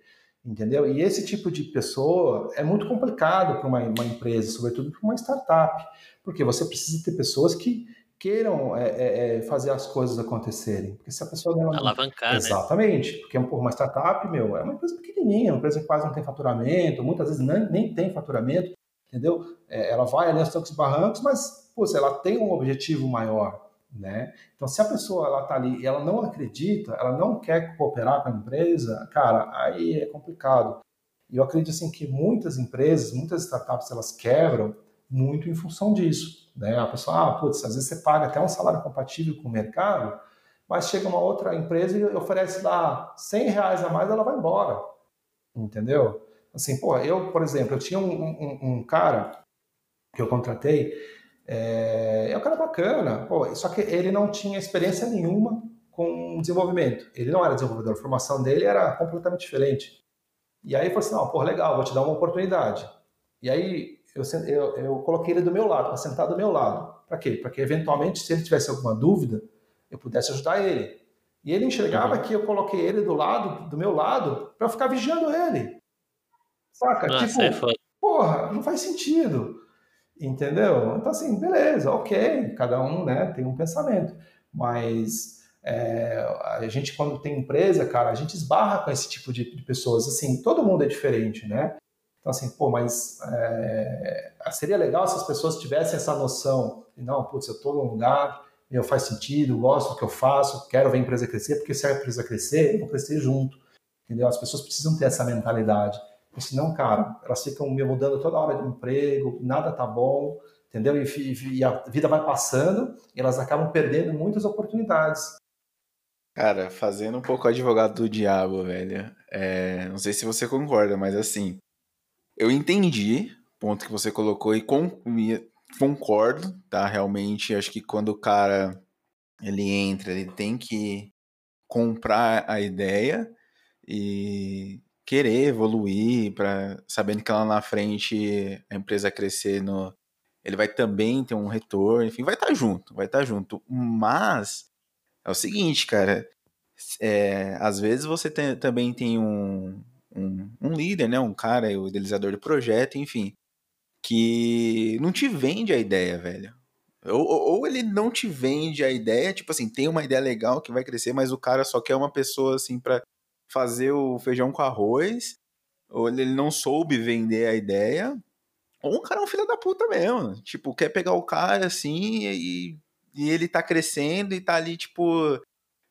entendeu? E esse tipo de pessoa é muito complicado para uma, uma empresa, sobretudo para uma startup, porque você precisa ter pessoas que queiram é, é, é, fazer as coisas acontecerem. Porque se a pessoa não. Alavancar, né? Exatamente. Porque por uma startup, meu, é uma empresa pequenininha, uma empresa que quase não tem faturamento, muitas vezes nem, nem tem faturamento, entendeu? É, ela vai ali aos trancos e barrancos, mas, pô, ela tem um objetivo maior, né? Então, se a pessoa ela tá ali e ela não acredita, ela não quer cooperar com a empresa, cara, aí é complicado. E eu acredito assim que muitas empresas, muitas startups, elas quebram muito em função disso. Né? A pessoa, ah, putz, às vezes você paga até um salário compatível com o mercado, mas chega uma outra empresa e oferece lá 100 reais a mais, ela vai embora. Entendeu? Assim, pô, eu, por exemplo, eu tinha um, um, um cara que eu contratei, é, é um cara bacana, pô, só que ele não tinha experiência nenhuma com desenvolvimento. Ele não era desenvolvedor, a formação dele era completamente diferente. E aí eu falei assim, não, pô, legal, vou te dar uma oportunidade. E aí eu, eu, eu coloquei ele do meu lado, para sentar do meu lado. Para quê? Para que eventualmente, se ele tivesse alguma dúvida, eu pudesse ajudar ele. E ele enxergava uhum. que eu coloquei ele do lado, do meu lado, para ficar vigiando ele. Saca? Nossa, tipo, é porra, não faz sentido. Entendeu? Então, assim, beleza, ok, cada um né, tem um pensamento. Mas é, a gente, quando tem empresa, cara, a gente esbarra com esse tipo de, de pessoas. Assim, todo mundo é diferente, né? Então, assim, pô, mas é, seria legal se as pessoas tivessem essa noção. De, não, putz, eu estou num lugar, eu faz sentido, gosto do que eu faço, quero ver a empresa crescer, porque se a empresa crescer, eu vou crescer junto. Entendeu? As pessoas precisam ter essa mentalidade. Porque senão, cara, elas ficam me mudando toda hora de emprego, nada tá bom, entendeu? E, e, a vida vai passando e elas acabam perdendo muitas oportunidades. Cara, fazendo um pouco advogado do diabo, velho. É, não sei se você concorda, mas assim, eu entendi o ponto que você colocou e com, concordo, tá? Realmente, acho que quando o cara ele entra, ele tem que comprar a ideia e querer evoluir, para sabendo que lá na frente a empresa crescer no, ele vai também ter um retorno, enfim, vai estar tá junto, vai estar tá junto. Mas é o seguinte, cara, é, às vezes você tem, também tem um, um, um, líder, né, um cara, o idealizador do projeto, enfim, que não te vende a ideia, velho. Ou, ou, ele não te vende a ideia, tipo assim, tem uma ideia legal que vai crescer, mas o cara só quer uma pessoa assim para fazer o feijão com arroz, ou ele não soube vender a ideia, ou o cara é um filho da puta mesmo. Tipo, quer pegar o cara assim e, e ele tá crescendo e tá ali, tipo,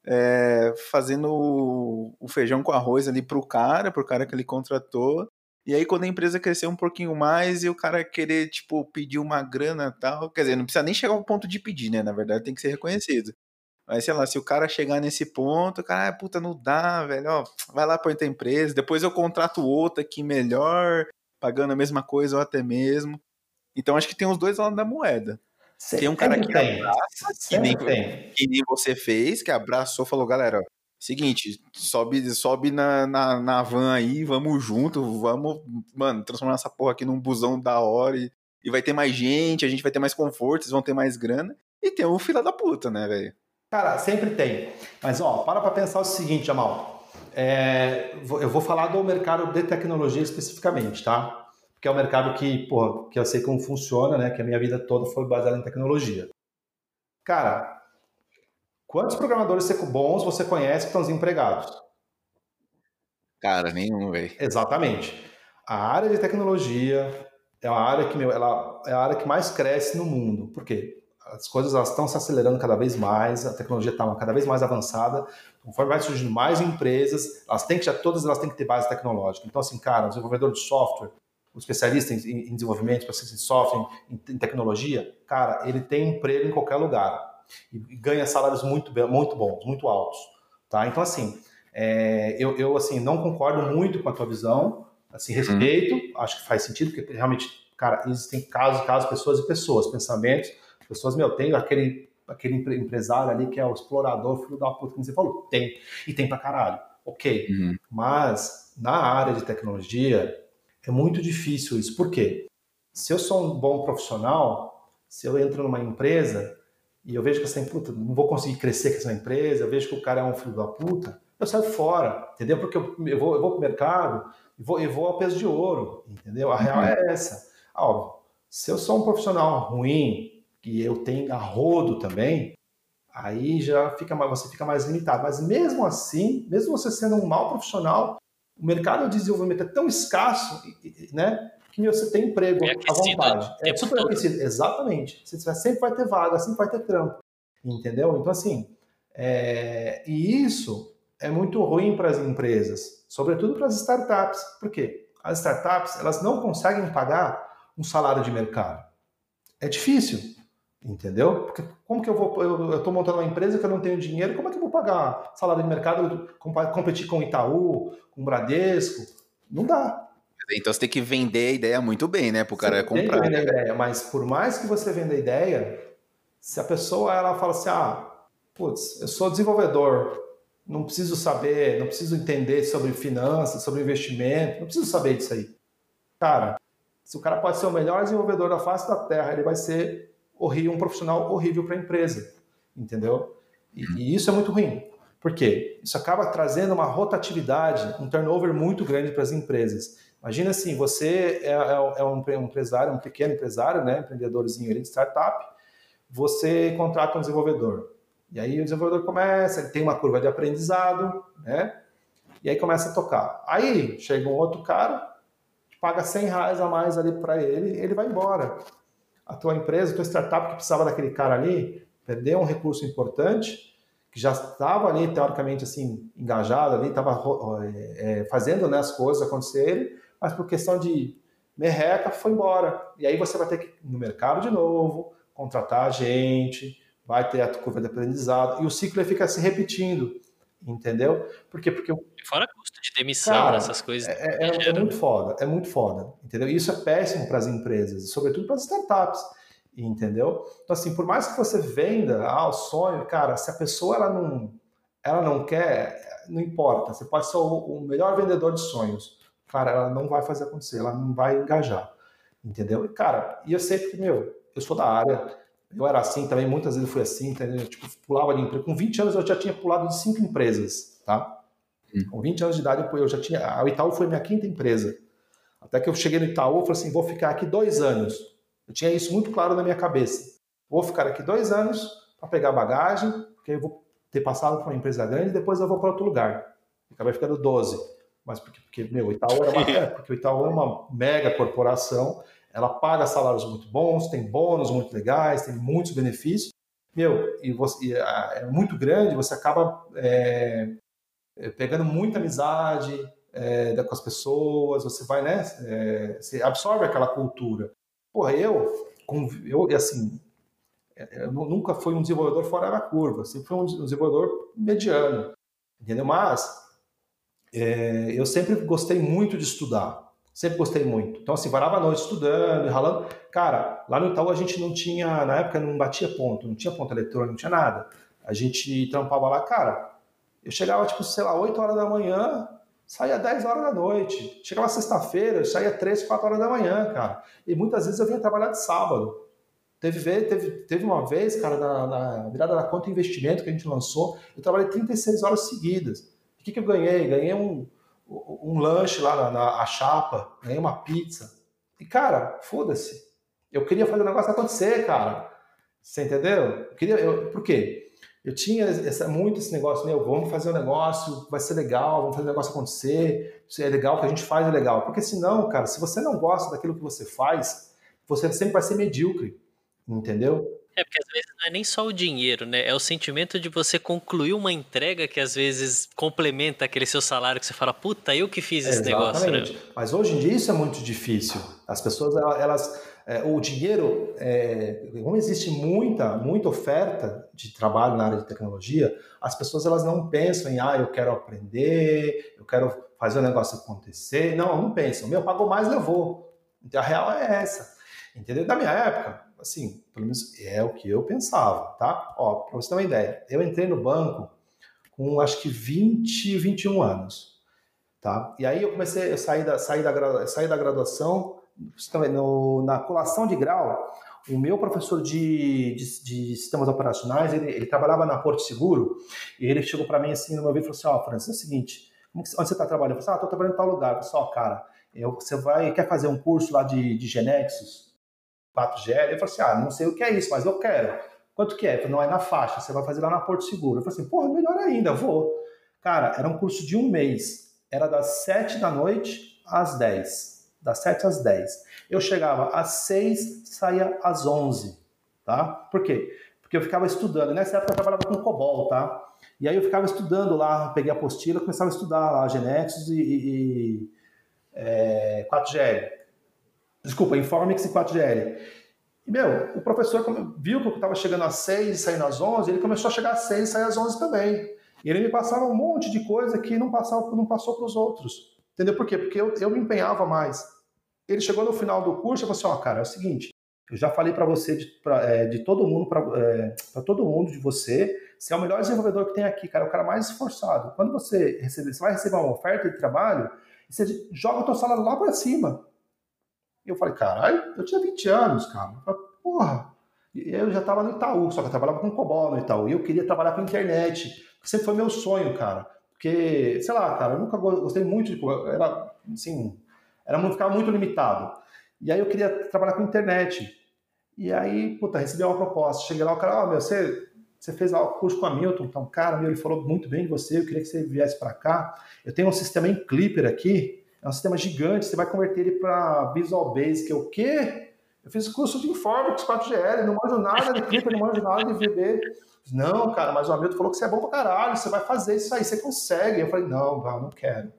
é, fazendo o, o feijão com arroz ali pro cara, pro cara que ele contratou. E aí, quando a empresa crescer um pouquinho mais e o cara querer, tipo, pedir uma grana tal, quer dizer, não precisa nem chegar ao ponto de pedir, né? Na verdade, tem que ser reconhecido. Mas sei lá, se o cara chegar nesse ponto, o cara, ah, puta, não dá, velho, ó, vai lá pra outra empresa, depois eu contrato outra aqui melhor, pagando a mesma coisa ou até mesmo. Então acho que tem os dois lados da moeda. tem um cara que tem. abraça, que nem, que nem, você fez, que abraçou, falou, galera, ó, seguinte, sobe, sobe na, na, na, van aí, vamos junto, vamos, mano, transformar essa porra aqui num busão da hora e, e vai ter mais gente, a gente vai ter mais conforto, vocês vão ter mais grana. E tem o fila da puta, né, velho? Cara, sempre tem. Mas, ó, para pra pensar o seguinte, Jamal. É, eu vou falar do mercado de tecnologia especificamente, tá? Porque é um mercado que, porra, que eu sei como funciona, né? Que a minha vida toda foi baseada em tecnologia. Cara, quantos programadores bons você conhece que estão desempregados? Cara, nenhum, velho. Exatamente. A área de tecnologia é uma área que, meu, ela é a área que mais cresce no mundo. Por quê? As coisas elas estão se acelerando cada vez mais, a tecnologia está cada vez mais avançada, conforme vai surgindo mais empresas, elas têm que já todas elas têm que ter base tecnológica. Então assim, cara, o desenvolvedor de software, o especialista em, em desenvolvimento, especialista em software, em, em, tecnologia, cara, ele tem emprego em qualquer lugar e, e ganha salários muito muito bons, muito altos, tá? Então assim, é, eu, eu assim não concordo muito com a tua visão, assim respeito, hum. acho que faz sentido porque realmente, cara, existem casos, casos, pessoas e pessoas, pensamentos pessoas, meu, tem aquele, aquele empresário ali que é o explorador, filho da puta, que você falou. Tem. E tem pra caralho. Ok. Uhum. Mas na área de tecnologia é muito difícil isso. Por quê? Se eu sou um bom profissional, se eu entro numa empresa e eu vejo que assim, puta, não vou conseguir crescer com essa empresa, eu vejo que o cara é um filho da puta, eu saio fora, entendeu? Porque eu, eu vou, eu vou pro mercado e vou, eu vou ao peso de ouro, entendeu? A real uhum. é essa. Ah, óbvio, se eu sou um profissional ruim, que eu tenho a rodo também, aí já fica você fica mais limitado. Mas mesmo assim, mesmo você sendo um mau profissional, o mercado de desenvolvimento é tão escasso, né? Que você tem emprego é à vontade. É super aquecido. Exatamente. Tiver, sempre vai ter vaga, sempre vai ter trampo. Entendeu? Então, assim, é... e isso é muito ruim para as empresas, sobretudo para as startups. Por quê? As startups, elas não conseguem pagar um salário de mercado. É difícil. Entendeu? Porque como que eu vou. Eu estou montando uma empresa que eu não tenho dinheiro, como é que eu vou pagar salário de mercado, competir com Itaú, com Bradesco? Não dá. Então você tem que vender a ideia muito bem, né? Para o cara comprar. Tem que vender a ideia, mas por mais que você venda a ideia, se a pessoa ela fala assim, ah, putz, eu sou desenvolvedor, não preciso saber, não preciso entender sobre finanças, sobre investimento, não preciso saber disso aí. Cara, se o cara pode ser o melhor desenvolvedor da face da Terra, ele vai ser horrível, um profissional horrível para a empresa, entendeu? E, e, isso é muito ruim. Por quê? Isso acaba trazendo uma rotatividade, um turnover muito grande para as empresas. Imagina assim, você é, é, é um empresário, um pequeno empresário, né, empreendedorzinho de startup, você contrata um desenvolvedor. E aí o desenvolvedor começa, ele tem uma curva de aprendizado, né? E aí começa a tocar. Aí chega um outro cara, paga 100 reais a mais ali para ele, ele vai embora. A tua empresa, a tua startup que precisava daquele cara ali, perdeu um recurso importante, que já estava ali, teoricamente, assim, engajado ali, estava é, é, fazendo né, as coisas acontecerem, mas por questão de merreca, foi embora. E aí você vai ter que ir no mercado de novo, contratar gente, vai ter a curva de aprendizado, e o ciclo fica se repetindo, entendeu? Por quê? Porque... Fora de demissão, Cara, essas coisas. É, é, é, muito foda, é muito foda, entendeu? E isso é péssimo para as empresas, sobretudo para as startups, entendeu? Então, assim, por mais que você venda ah, o sonho, cara, se a pessoa ela não, ela não quer, não importa, você pode ser o, o melhor vendedor de sonhos, cara, ela não vai fazer acontecer, ela não vai engajar, entendeu? E, cara, e eu sei que, meu, eu sou da área, eu era assim também, muitas vezes eu fui assim, entendeu? Tipo, pulava de emprego. Com 20 anos eu já tinha pulado de cinco empresas, tá? Hum. Com 20 anos de idade eu já tinha. A Itaú foi minha quinta empresa. Até que eu cheguei no Itaú e falei assim: vou ficar aqui dois anos. Eu tinha isso muito claro na minha cabeça. Vou ficar aqui dois anos para pegar bagagem, porque eu vou ter passado para uma empresa grande e depois eu vou para outro lugar. Acabei ficando 12. Mas porque, porque meu, o Itaú era uma, é, porque o Itaú é uma mega corporação ela paga salários muito bons, tem bônus muito legais, tem muitos benefícios. Meu, e, você, e é muito grande, você acaba é, pegando muita amizade é, com as pessoas, você vai, né? É, você absorve aquela cultura. Porra, eu, eu assim, é, eu nunca fui um desenvolvedor fora da curva, sempre fui um desenvolvedor mediano, entendeu? Mas é, eu sempre gostei muito de estudar. Sempre gostei muito. Então, assim, varava a noite estudando, ralando. Cara, lá no Itaú a gente não tinha, na época não batia ponto, não tinha ponto eletrônico, não tinha nada. A gente trampava lá, cara. Eu chegava, tipo, sei lá, 8 horas da manhã, saía 10 horas da noite. Chegava sexta-feira, saía 3, 4 horas da manhã, cara. E muitas vezes eu vinha trabalhar de sábado. Teve, teve, teve uma vez, cara, na, na virada da conta investimento que a gente lançou, eu trabalhei 36 horas seguidas. O que, que eu ganhei? Ganhei um um lanche lá na, na chapa, ganhei uma pizza. E, cara, foda-se. Eu queria fazer o negócio acontecer, cara. Você entendeu? Eu queria, eu, por quê? Eu tinha essa, muito esse negócio, meu, vamos fazer o um negócio, vai ser legal, vamos fazer o negócio acontecer, se é legal, o que a gente faz é legal. Porque senão, cara, se você não gosta daquilo que você faz, você sempre vai ser medíocre, entendeu? É, porque às vezes não é nem só o dinheiro, né? É o sentimento de você concluir uma entrega que às vezes complementa aquele seu salário que você fala, puta, eu que fiz esse negócio, né? Mas hoje em dia isso é muito difícil. As pessoas, elas. É, o dinheiro, é, como existe muita, muita oferta de trabalho na área de tecnologia, as pessoas elas não pensam em, ah, eu quero aprender, eu quero fazer o negócio acontecer. Não, não pensam. Meu, pagou mais, levou. Então a real é essa. Entendeu? Da minha época, assim, pelo menos é o que eu pensava, tá? Ó, para você ter uma ideia, eu entrei no banco com acho que 20, 21 anos, tá? E aí eu comecei, eu saí da, saí da, saí da graduação, no, na colação de grau, o meu professor de, de, de sistemas operacionais, ele, ele, trabalhava na Porto Seguro, e ele chegou para mim assim, no meu vídeo e falou assim, ó, oh, Francis, é o seguinte, onde você está trabalhando? Eu falei assim, ah, estou trabalhando em tal lugar. Eu falei assim, ó, cara, eu, você vai, quer fazer um curso lá de, de Genexus? 4G. Eu falei assim, ah, não sei o que é isso, mas eu quero. Quanto que é? Falei, não, é na faixa, você vai fazer lá na Porto Seguro. Eu falei assim, porra, melhor ainda, vou. Cara, era um curso de um mês. Era das 7 da noite às 10. Das 7 às 10. Eu chegava às 6, saía às 11. Tá? Por quê? Porque eu ficava estudando. Nessa época eu trabalhava com COBOL, tá? E aí eu ficava estudando lá, peguei a apostila, começava a estudar lá Genexus e, e, e é, 4GL. Desculpa, Informix e 4GL. E, meu, o professor viu que eu estava chegando às 6 e saindo às 11, ele começou a chegar às 6 e sair às 11 também. E ele me passava um monte de coisa que não, passava, não passou para os outros. Entendeu por quê? Porque eu, eu me empenhava mais. Ele chegou no final do curso e falou assim: ó, oh, cara, é o seguinte, Eu já falei para você, de, pra, é, de todo mundo, para é, todo mundo de você, você é o melhor desenvolvedor que tem aqui, cara, é o cara mais esforçado. Quando você receber, você vai receber uma oferta de trabalho, você joga o teu salário lá para cima. Eu falei, caralho, eu tinha 20 anos, cara. Eu falei, porra. Eu já estava no Itaú, só que eu trabalhava com COBOL no Itaú. E eu queria trabalhar com internet. Sempre foi meu sonho, cara. Porque, sei lá, cara, eu nunca gostei muito de. Era, assim, era, ficava muito limitado. E aí eu queria trabalhar com internet. E aí, puta, recebi uma proposta. Cheguei lá, o cara, ó, oh, meu, você, você fez lá o curso com a Milton, então, cara, meu, ele falou muito bem de você, eu queria que você viesse para cá. Eu tenho um sistema em Clipper aqui, é um sistema gigante, você vai converter ele para Visual Basic. Eu, o quê? Eu fiz curso de Informatics 4GL, não manjo nada de Clipper, não manjo nada de VB. Não, cara, mas o Hamilton falou que você é bom pra caralho, você vai fazer isso aí, você consegue. Eu falei, não, não quero.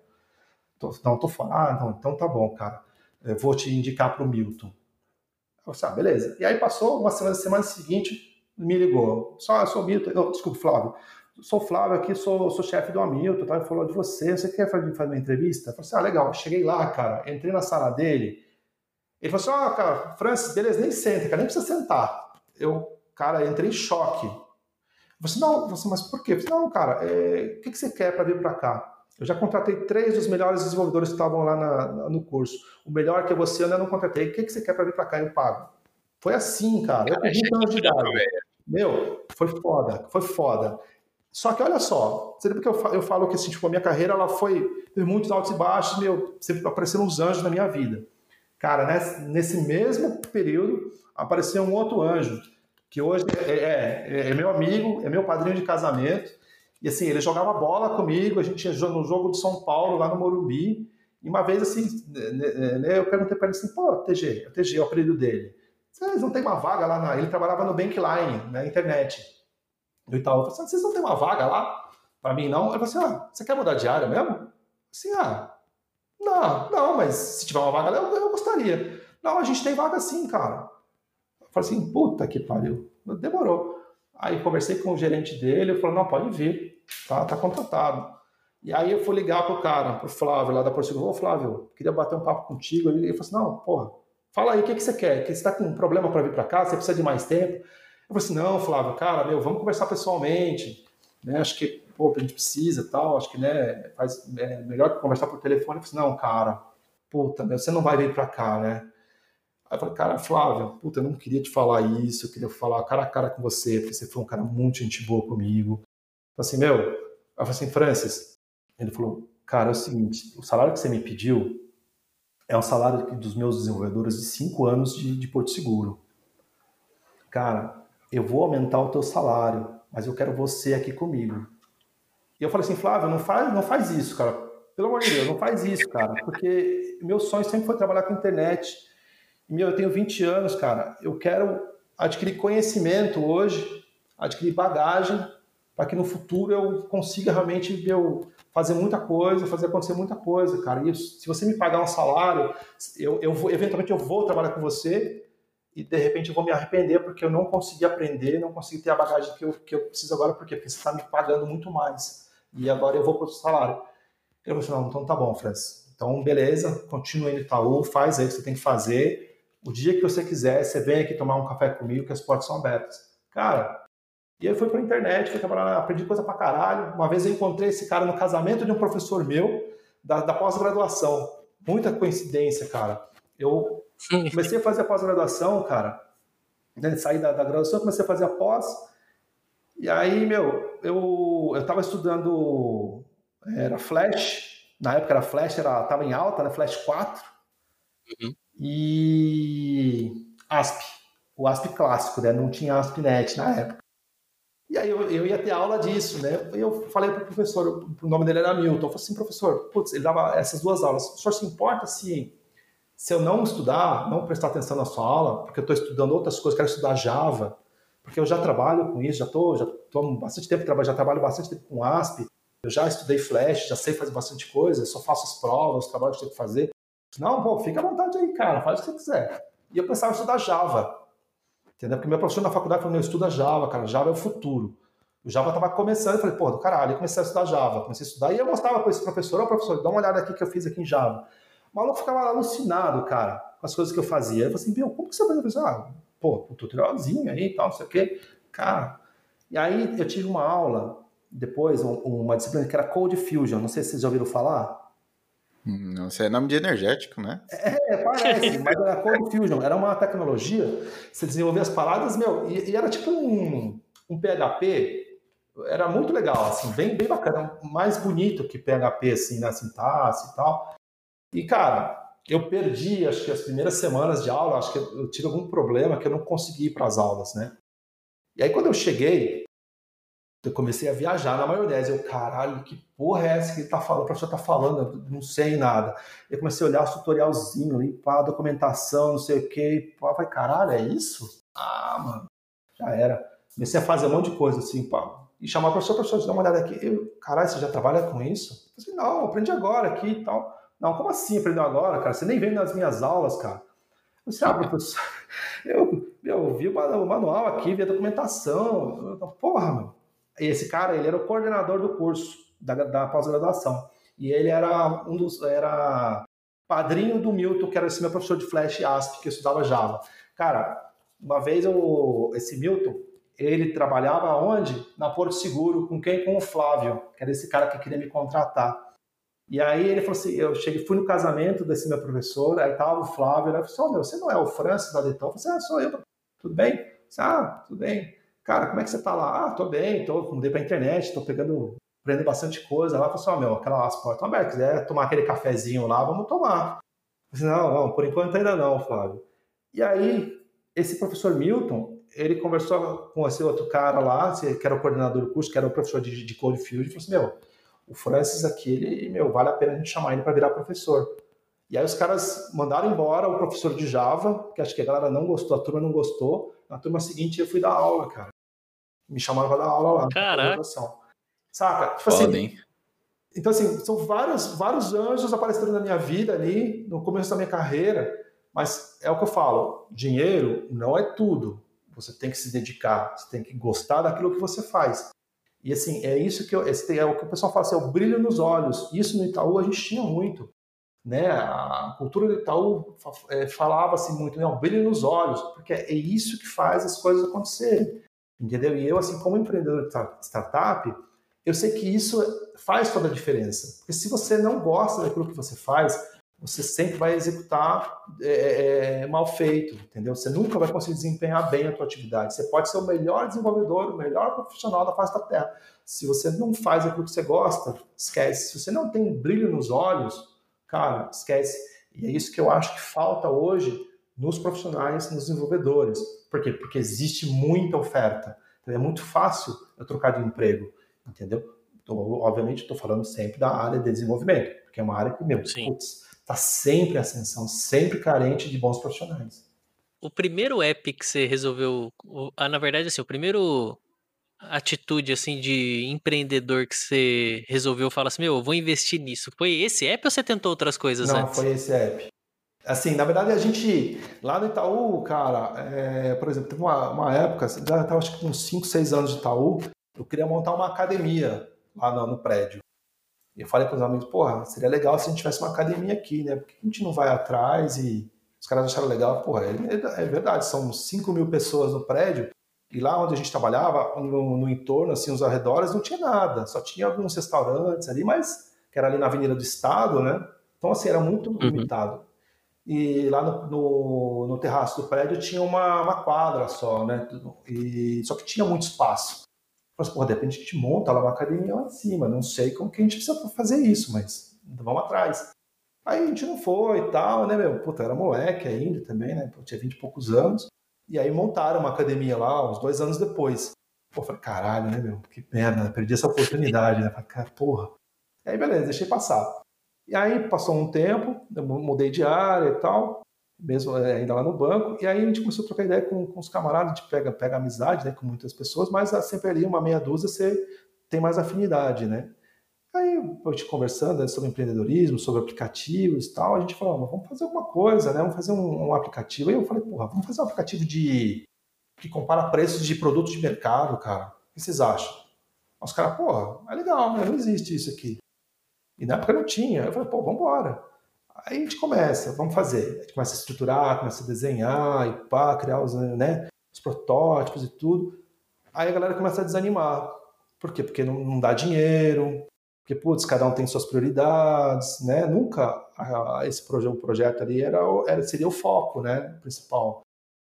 Tô, não, tô falando, ah, não, então tá bom, cara. Eu vou te indicar pro Milton. Eu falei, ah, beleza. E aí passou uma semana, semana seguinte, me ligou. Só, eu sou Milton, não, desculpa, Flávio. Sou Flávio aqui, sou, sou chefe do Hamilton, tá? ele falou de você, você quer fazer, fazer uma entrevista? Eu falei assim, ah, legal. Cheguei lá, cara, entrei na sala dele, ele falou assim, ó, oh, cara, Francis, beleza, nem senta, cara, nem precisa sentar. Eu, cara, entrei em choque. Você assim, não, você, mas por quê? Eu falei, não, cara, é, o que, que você quer para vir para cá? Eu já contratei três dos melhores desenvolvedores que estavam lá na, na, no curso. O melhor que é você, eu ainda não contratei. O que, que você quer para vir para cá? Eu pago. Foi assim, cara. Eu tenho 20 anos de idade. Meu, foi foda, foi foda. Só que olha só, você porque eu falo, eu falo que assim, tipo, a minha carreira ela foi teve muitos altos e baixos, meu, sempre apareceram uns anjos na minha vida. Cara, nesse mesmo período apareceu um outro anjo, que hoje é, é, é, meu amigo, é meu padrinho de casamento. E assim, ele jogava bola comigo, a gente ia no jogo de São Paulo, lá no Morumbi. E uma vez, assim, né, né, né eu perguntei para ele assim: pô, TG, o TG é o apelido dele. Vocês não tem uma vaga lá na. Ele trabalhava no Bankline, na internet. No Itaú. Eu falei assim, vocês não tem uma vaga lá? Para mim, não. Ele falou assim: ah, você quer mudar de área mesmo? Assim, ah, não, não, mas se tiver uma vaga, eu, eu gostaria. Não, a gente tem vaga sim, cara. Eu falei assim, puta que pariu. Demorou. Aí conversei com o gerente dele, ele falou, não, pode vir, tá, tá contratado. E aí eu fui ligar pro cara, pro Flávio, lá da Portugal, ô Flávio, queria bater um papo contigo. Ele, ele falou assim, não, porra, fala aí, o que, que você quer? Que você tá com um problema para vir para cá? Você precisa de mais tempo? Eu falei assim, não, Flávio, cara, meu, vamos conversar pessoalmente. Né? Acho que pô, a gente precisa tal, acho que né, faz, é melhor conversar por telefone. Eu falei, não, cara, puta, você não vai vir para cá, né? Aí eu falei, cara, Flávio, puta, eu não queria te falar isso, eu queria falar cara a cara com você, porque você foi um cara muito gente boa comigo. Eu falei assim, meu, eu falei assim, Francis, ele falou, cara, é o seguinte, o salário que você me pediu é um salário dos meus desenvolvedores de cinco anos de, de Porto Seguro. Cara, eu vou aumentar o teu salário, mas eu quero você aqui comigo. E eu falei assim, Flávio, não faz, não faz isso, cara. Pelo amor de Deus, não faz isso, cara. Porque meu sonho sempre foi trabalhar com internet. E, meu, eu tenho 20 anos, cara. Eu quero adquirir conhecimento hoje, adquirir bagagem, para que no futuro eu consiga realmente meu, fazer muita coisa, fazer acontecer muita coisa, cara. E se você me pagar um salário, eu, eu vou, eventualmente eu vou trabalhar com você e de repente eu vou me arrepender porque eu não consegui aprender, não consegui ter a bagagem que eu, que eu preciso agora, por quê? Porque você está me pagando muito mais e agora eu vou para o salário. Falou assim, não, então tá bom, Francis. Então, beleza, continua no Itaú, faz aí o que você tem que fazer. O dia que você quiser, você vem aqui tomar um café comigo, que as portas são abertas. Cara, e aí foi pra internet, fui trabalhar, aprendi coisa pra caralho. Uma vez eu encontrei esse cara no casamento de um professor meu, da, da pós-graduação. Muita coincidência, cara. Eu comecei a fazer a pós-graduação, cara. Né, saí da, da graduação, comecei a fazer a pós. E aí, meu, eu, eu tava estudando, era Flash, na época era Flash, era, tava em alta, né, Flash 4, uhum. e ASP, o ASP clássico, né, não tinha ASP.NET na época. E aí eu, eu ia ter aula disso, né, eu falei pro professor, o nome dele era Milton, eu falei assim, professor, putz, ele dava essas duas aulas, o senhor se importa se, se eu não estudar, não prestar atenção na sua aula, porque eu estou estudando outras coisas, quero estudar Java, porque eu já trabalho com isso, já estou já tô bastante tempo trabalhando, já trabalho bastante tempo com ASP, eu já estudei Flash, já sei fazer bastante coisa, só faço as provas, os trabalhos que tenho que fazer. Não, pô, fica à vontade aí, cara, faz o que você quiser. E eu pensava em estudar Java, entendeu? Porque meu professor na faculdade falou, meu, estuda Java, cara, Java é o futuro. O Java estava começando, eu falei, pô, do caralho, eu comecei a estudar Java, comecei a estudar, e eu mostrava para esse professor, ó, oh, professor, dá uma olhada aqui que eu fiz aqui em Java. O maluco ficava alucinado, cara as coisas que eu fazia. Eu falei assim, meu, como que você vai fazer? Ah, pô, um tutorialzinho aí e tal, não sei o quê. Cara, e aí eu tive uma aula, depois, uma disciplina que era Code Fusion, não sei se vocês já ouviram falar. Não, isso é nome de energético, né? É, parece, mas era Cold Fusion, era uma tecnologia, você desenvolvia as paradas, meu, e, e, era tipo um, um PHP, era muito legal, assim, bem, bem bacana, mais bonito que PHP, assim, na sintaxe e tal. E, cara, eu perdi, acho que as primeiras semanas de aula, acho que eu tive algum problema que eu não consegui ir para as aulas, né? E aí, quando eu cheguei, eu comecei a viajar na maionese. Eu, caralho, que porra é essa que ele tá falando? O professor tá falando, eu não sei nada. Eu comecei a olhar o tutorialzinho ali, pá, documentação, não sei o quê. Eu falei, caralho, é isso? Ah, mano, já era. Comecei a fazer um monte de coisa assim, pá. E chamar o professor, professor, dá uma olhada aqui. Eu, caralho, você já trabalha com isso? Eu falei, não, aprendi agora aqui e tal. Não, como assim aprendeu agora, cara? Você nem vem nas minhas aulas, cara. Eu disse, ah, professor, eu, eu vi o manual aqui, vi a documentação. Porra, mano esse cara, ele era o coordenador do curso da, da pós-graduação. E ele era um dos era padrinho do Milton, que era esse meu professor de Flash e ASP, que estudava Java. Cara, uma vez eu, esse Milton, ele trabalhava onde? Na Porto Seguro, com quem? Com o Flávio, que era esse cara que queria me contratar. E aí ele falou assim, eu cheguei, fui no casamento desse meu professor, aí tava o Flávio, ele falou assim, oh, meu, você não é o Francis da Deton? Eu falei assim, ah, sou eu. Tudo bem? Eu falei, ah, tudo bem. Cara, como é que você tá lá? Ah, tô bem, tô, mudei pra internet, tô pegando, aprendendo bastante coisa. Lá, falou assim, meu, aquelas portas abertas, quiser tomar aquele cafezinho lá, vamos tomar. Eu falei, não, não, por enquanto ainda não, Flávio. E aí, esse professor Milton, ele conversou com esse outro cara lá, que era o coordenador do curso, que era o professor de, de Code Field, e falou assim, meu, o Francis aqui, ele, meu, vale a pena a gente chamar ele para virar professor. E aí os caras mandaram embora o professor de Java, que acho que a galera não gostou, a turma não gostou. Na turma seguinte eu fui dar aula, cara me chamaram para dar aula lá. Caraca. Saca? Tipo Foda, assim, hein? Então, assim, são vários, vários anjos aparecendo na minha vida ali, no começo da minha carreira, mas é o que eu falo, dinheiro não é tudo. Você tem que se dedicar, você tem que gostar daquilo que você faz. E assim, é isso que eu, esse é o que o pessoal fala, assim, é o brilho nos olhos. Isso no Itaú a gente tinha muito. Né? A cultura do Itaú é, falava-se assim, muito, né? o brilho nos olhos, porque é isso que faz as coisas acontecerem. Entendeu? E eu, assim, como empreendedor de startup, eu sei que isso faz toda a diferença. Porque se você não gosta daquilo que você faz, você sempre vai executar é, é, é mal feito, entendeu? Você nunca vai conseguir desempenhar bem a sua atividade. Você pode ser o melhor desenvolvedor, o melhor profissional da face da Terra. Se você não faz aquilo que você gosta, esquece. Se você não tem um brilho nos olhos, cara, esquece. E é isso que eu acho que falta hoje nos profissionais, nos desenvolvedores. Por quê? Porque existe muita oferta. Então é muito fácil eu trocar de emprego, entendeu? Então, obviamente, estou falando sempre da área de desenvolvimento, porque é uma área que, meu, está sempre em ascensão, sempre carente de bons profissionais. O primeiro app que você resolveu, ah, na verdade, assim, o primeiro atitude assim de empreendedor que você resolveu falar assim, meu, eu vou investir nisso. Foi esse app ou você tentou outras coisas Não, antes? foi esse app. Assim, na verdade, a gente, lá no Itaú, cara, é, por exemplo, teve uma, uma época, já estava acho que com 5, 6 anos de Itaú, eu queria montar uma academia lá no, no prédio. E eu falei para os amigos, porra, seria legal se a gente tivesse uma academia aqui, né? Por que a gente não vai atrás e os caras acharam legal? Porra, é, é verdade, são 5 mil pessoas no prédio e lá onde a gente trabalhava, no, no entorno, assim, os arredores, não tinha nada. Só tinha alguns restaurantes ali, mas que era ali na Avenida do Estado, né? Então, assim, era muito uhum. limitado e lá no, no, no, terraço do prédio tinha uma, uma quadra só, né? E, só que tinha muito espaço. Eu falei, assim, porra, de repente a gente monta lá uma academia lá em cima, não sei como que a gente precisa fazer isso, mas vamos atrás. Aí a gente não foi e tal, né, meu? Puta, era moleque ainda também, né? Eu tinha 20 e poucos anos. E aí montaram uma academia lá, uns dois anos depois. Pô, falei, caralho, né, meu? Que merda, perdi essa oportunidade, né? Falei, porra. E aí, beleza, deixei passar. E aí passou um tempo, eu mudei de área e tal, mesmo é, ainda lá no banco, e aí a gente começou a trocar ideia com, com os camaradas, a gente pega, pega amizade né, com muitas pessoas, mas sempre ali uma meia dúzia você tem mais afinidade, né? Aí a gente conversando né, sobre empreendedorismo, sobre aplicativos e tal, a gente falou, vamos fazer alguma coisa, né? Vamos fazer um, um aplicativo. Aí eu falei, porra, vamos fazer um aplicativo de que compara preços de produtos de mercado, cara. O que vocês acham? Os caras, porra, é legal, mas não existe isso aqui. E na época não tinha. Eu falei, pô, vambora. Aí a gente começa, vamos fazer. A gente começa a estruturar, começa a desenhar e pá, criar os, né, os protótipos e tudo. Aí a galera começa a desanimar. Por quê? Porque não, não dá dinheiro, porque, putz, cada um tem suas prioridades, né? Nunca a, esse projeto, o projeto ali era, era, seria o foco, né? Principal.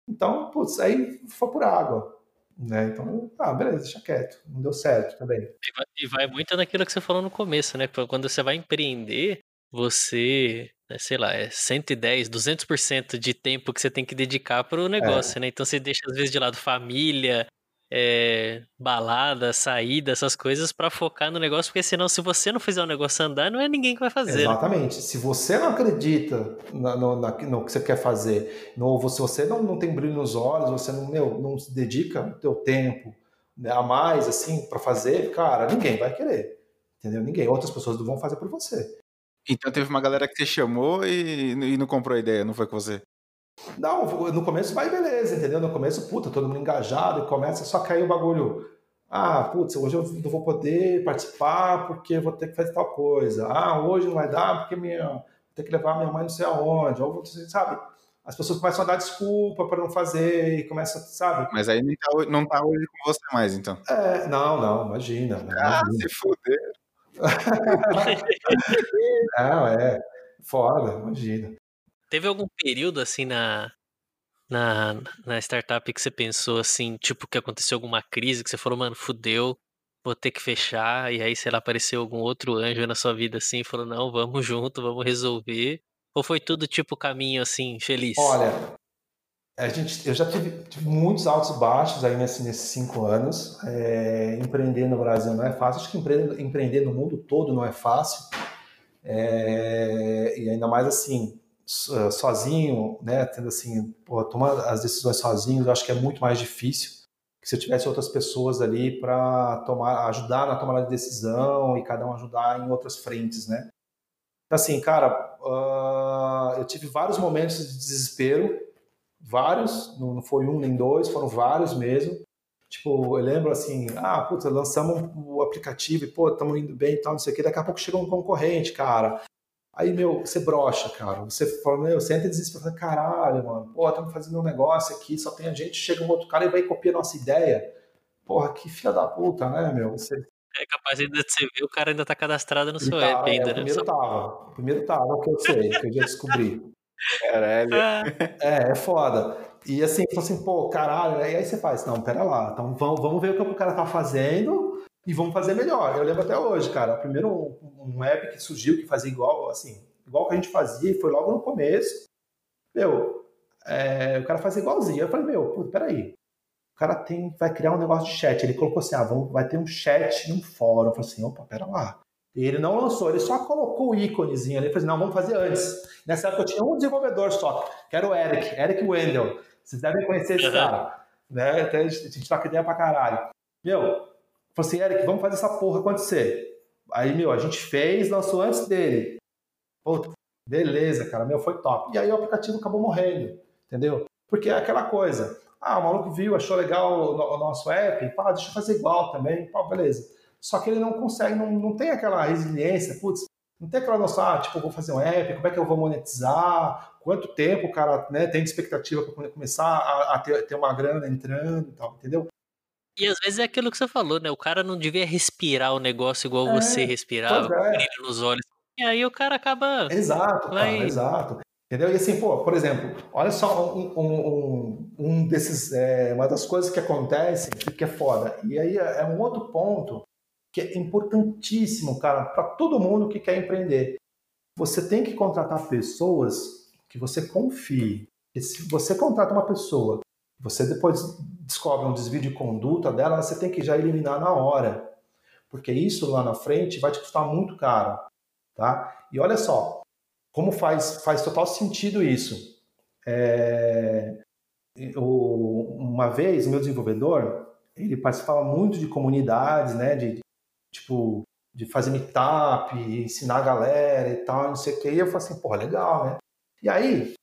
Então, putz, aí foi por água. Né? Então, ah, beleza, deixa quieto. Não deu certo também. E vai, e vai muito naquilo que você falou no começo, né? Quando você vai empreender, você, né, sei lá, é 110, 200% de tempo que você tem que dedicar para o negócio, é. né? Então você deixa às vezes de lado família, é, balada, saída, essas coisas para focar no negócio, porque senão se você não fizer o negócio andar, não é ninguém que vai fazer. Né? Exatamente. Né? Se você não acredita na, no, na, no, que você quer fazer, no, se você não, não tem brilho nos olhos, você não, meu, não se dedica o teu tempo né, a mais assim para fazer, cara, ninguém vai querer. Entendeu? Ninguém. Outras pessoas não vão fazer por você. Então teve uma galera que você chamou e, e não comprou a ideia, não foi com você? Não, no começo vai beleza, entendeu? No começo, puta, todo mundo engajado e começa só cair o bagulho. Ah, putz, hoje eu não vou poder participar porque vou ter que fazer tal coisa. Ah, hoje não vai dar porque minha, vou ter que levar minha mãe não sei aonde. Ou, sabe? As pessoas começam a dar desculpa para não fazer e começam, sabe? Mas aí não tá, não tá hoje com você mais, então. É, não, não, imagina. Ah, imagina. se fuder. não, é. Foda, imagina. Teve algum período assim na, na, na startup que você pensou assim, tipo, que aconteceu alguma crise, que você falou, mano, fudeu, vou ter que fechar, e aí, sei lá, apareceu algum outro anjo na sua vida assim e falou, não, vamos junto, vamos resolver. Ou foi tudo tipo caminho assim, feliz? Olha, a gente, eu já tive, tive muitos altos e baixos aí nesse, nesses cinco anos. É, empreender no Brasil não é fácil, acho que empreender, empreender no mundo todo não é fácil. É, e ainda mais assim, sozinho, né, tendo assim, pô, tomar as decisões sozinho, acho que é muito mais difícil que se eu tivesse outras pessoas ali para tomar, ajudar na tomada de decisão e cada um ajudar em outras frentes, né? Então, assim, cara, uh, eu tive vários momentos de desespero, vários, não foi um nem dois, foram vários mesmo. Tipo, eu lembro assim, ah, puta, lançamos o aplicativo e, pô, estamos indo bem e tal, não sei o quê, daqui a pouco chega um concorrente, cara. Aí, meu, você brocha, cara. Você fala, meu, você entra desesperado, caralho, mano. Pô, estamos fazendo um negócio aqui, só tem a gente, chega um outro cara e vai copiar nossa ideia. Porra, que filha da puta, né, meu? Você... É capaz ainda de você ver, o cara ainda tá cadastrado no seu app ainda, é, né? O primeiro tava. O primeiro tava, é o que eu sei, que eu já descobri. Caralho. É, é foda. E assim, assim, pô, caralho, e aí você faz, não, pera lá, então vamos, vamos ver o que o cara tá fazendo e vamos fazer melhor. Eu lembro até hoje, cara, primeiro um, um app que surgiu que fazia igual, assim, igual que a gente fazia, e foi logo no começo. Meu, é, o cara fazia igualzinho. Eu falei, meu, pô, peraí. O cara tem, vai criar um negócio de chat. Ele colocou assim, ah, vamos, vai ter um chat num fórum. Eu falei assim, opa, pera lá. E ele não lançou, ele só colocou o íconezinho ali. Ele falou assim, não, vamos fazer antes. Nessa época eu tinha um desenvolvedor só, que era o Eric, Eric Wendell. Vocês devem conhecer esse cara. Né? Até a gente troca ideia pra caralho. Meu, falou assim, Eric, vamos fazer essa porra acontecer. Aí, meu, a gente fez, lançou antes dele. Pô, beleza, cara, meu, foi top. E aí o aplicativo acabou morrendo, entendeu? Porque é aquela coisa. Ah, o maluco viu, achou legal o, nosso app, pá, deixa eu fazer igual também, pá, beleza. Só que ele não consegue, não, não tem aquela resiliência, putz, não tem aquela noção, ah, tipo, eu vou fazer um app, como é que eu vou monetizar, quanto tempo o cara né, tem de expectativa para começar a, a ter, ter, uma grana entrando e tal, entendeu? E às vezes é aquilo que você falou, né? O cara não devia respirar o negócio igual é, você respirava, com é. nos olhos. E aí o cara acaba. Exato, vai... cara, exato. Entendeu? E assim, pô, por exemplo, olha só um, um, um desses. É, uma das coisas que acontece que é foda. E aí é, é um outro ponto que é importantíssimo, cara, para todo mundo que quer empreender. Você tem que contratar pessoas que você confie. E se você contrata uma pessoa, você depois descobre um desvio de conduta dela, você tem que já eliminar na hora. Porque isso lá na frente vai te custar muito caro. Tá? E olha só, como faz, faz total sentido isso. É, eu, uma vez, meu desenvolvedor, ele participava muito de comunidades, né, de tipo de fazer meetup, ensinar a galera e tal, não sei o que. E eu falei assim, porra, legal, né? E aí,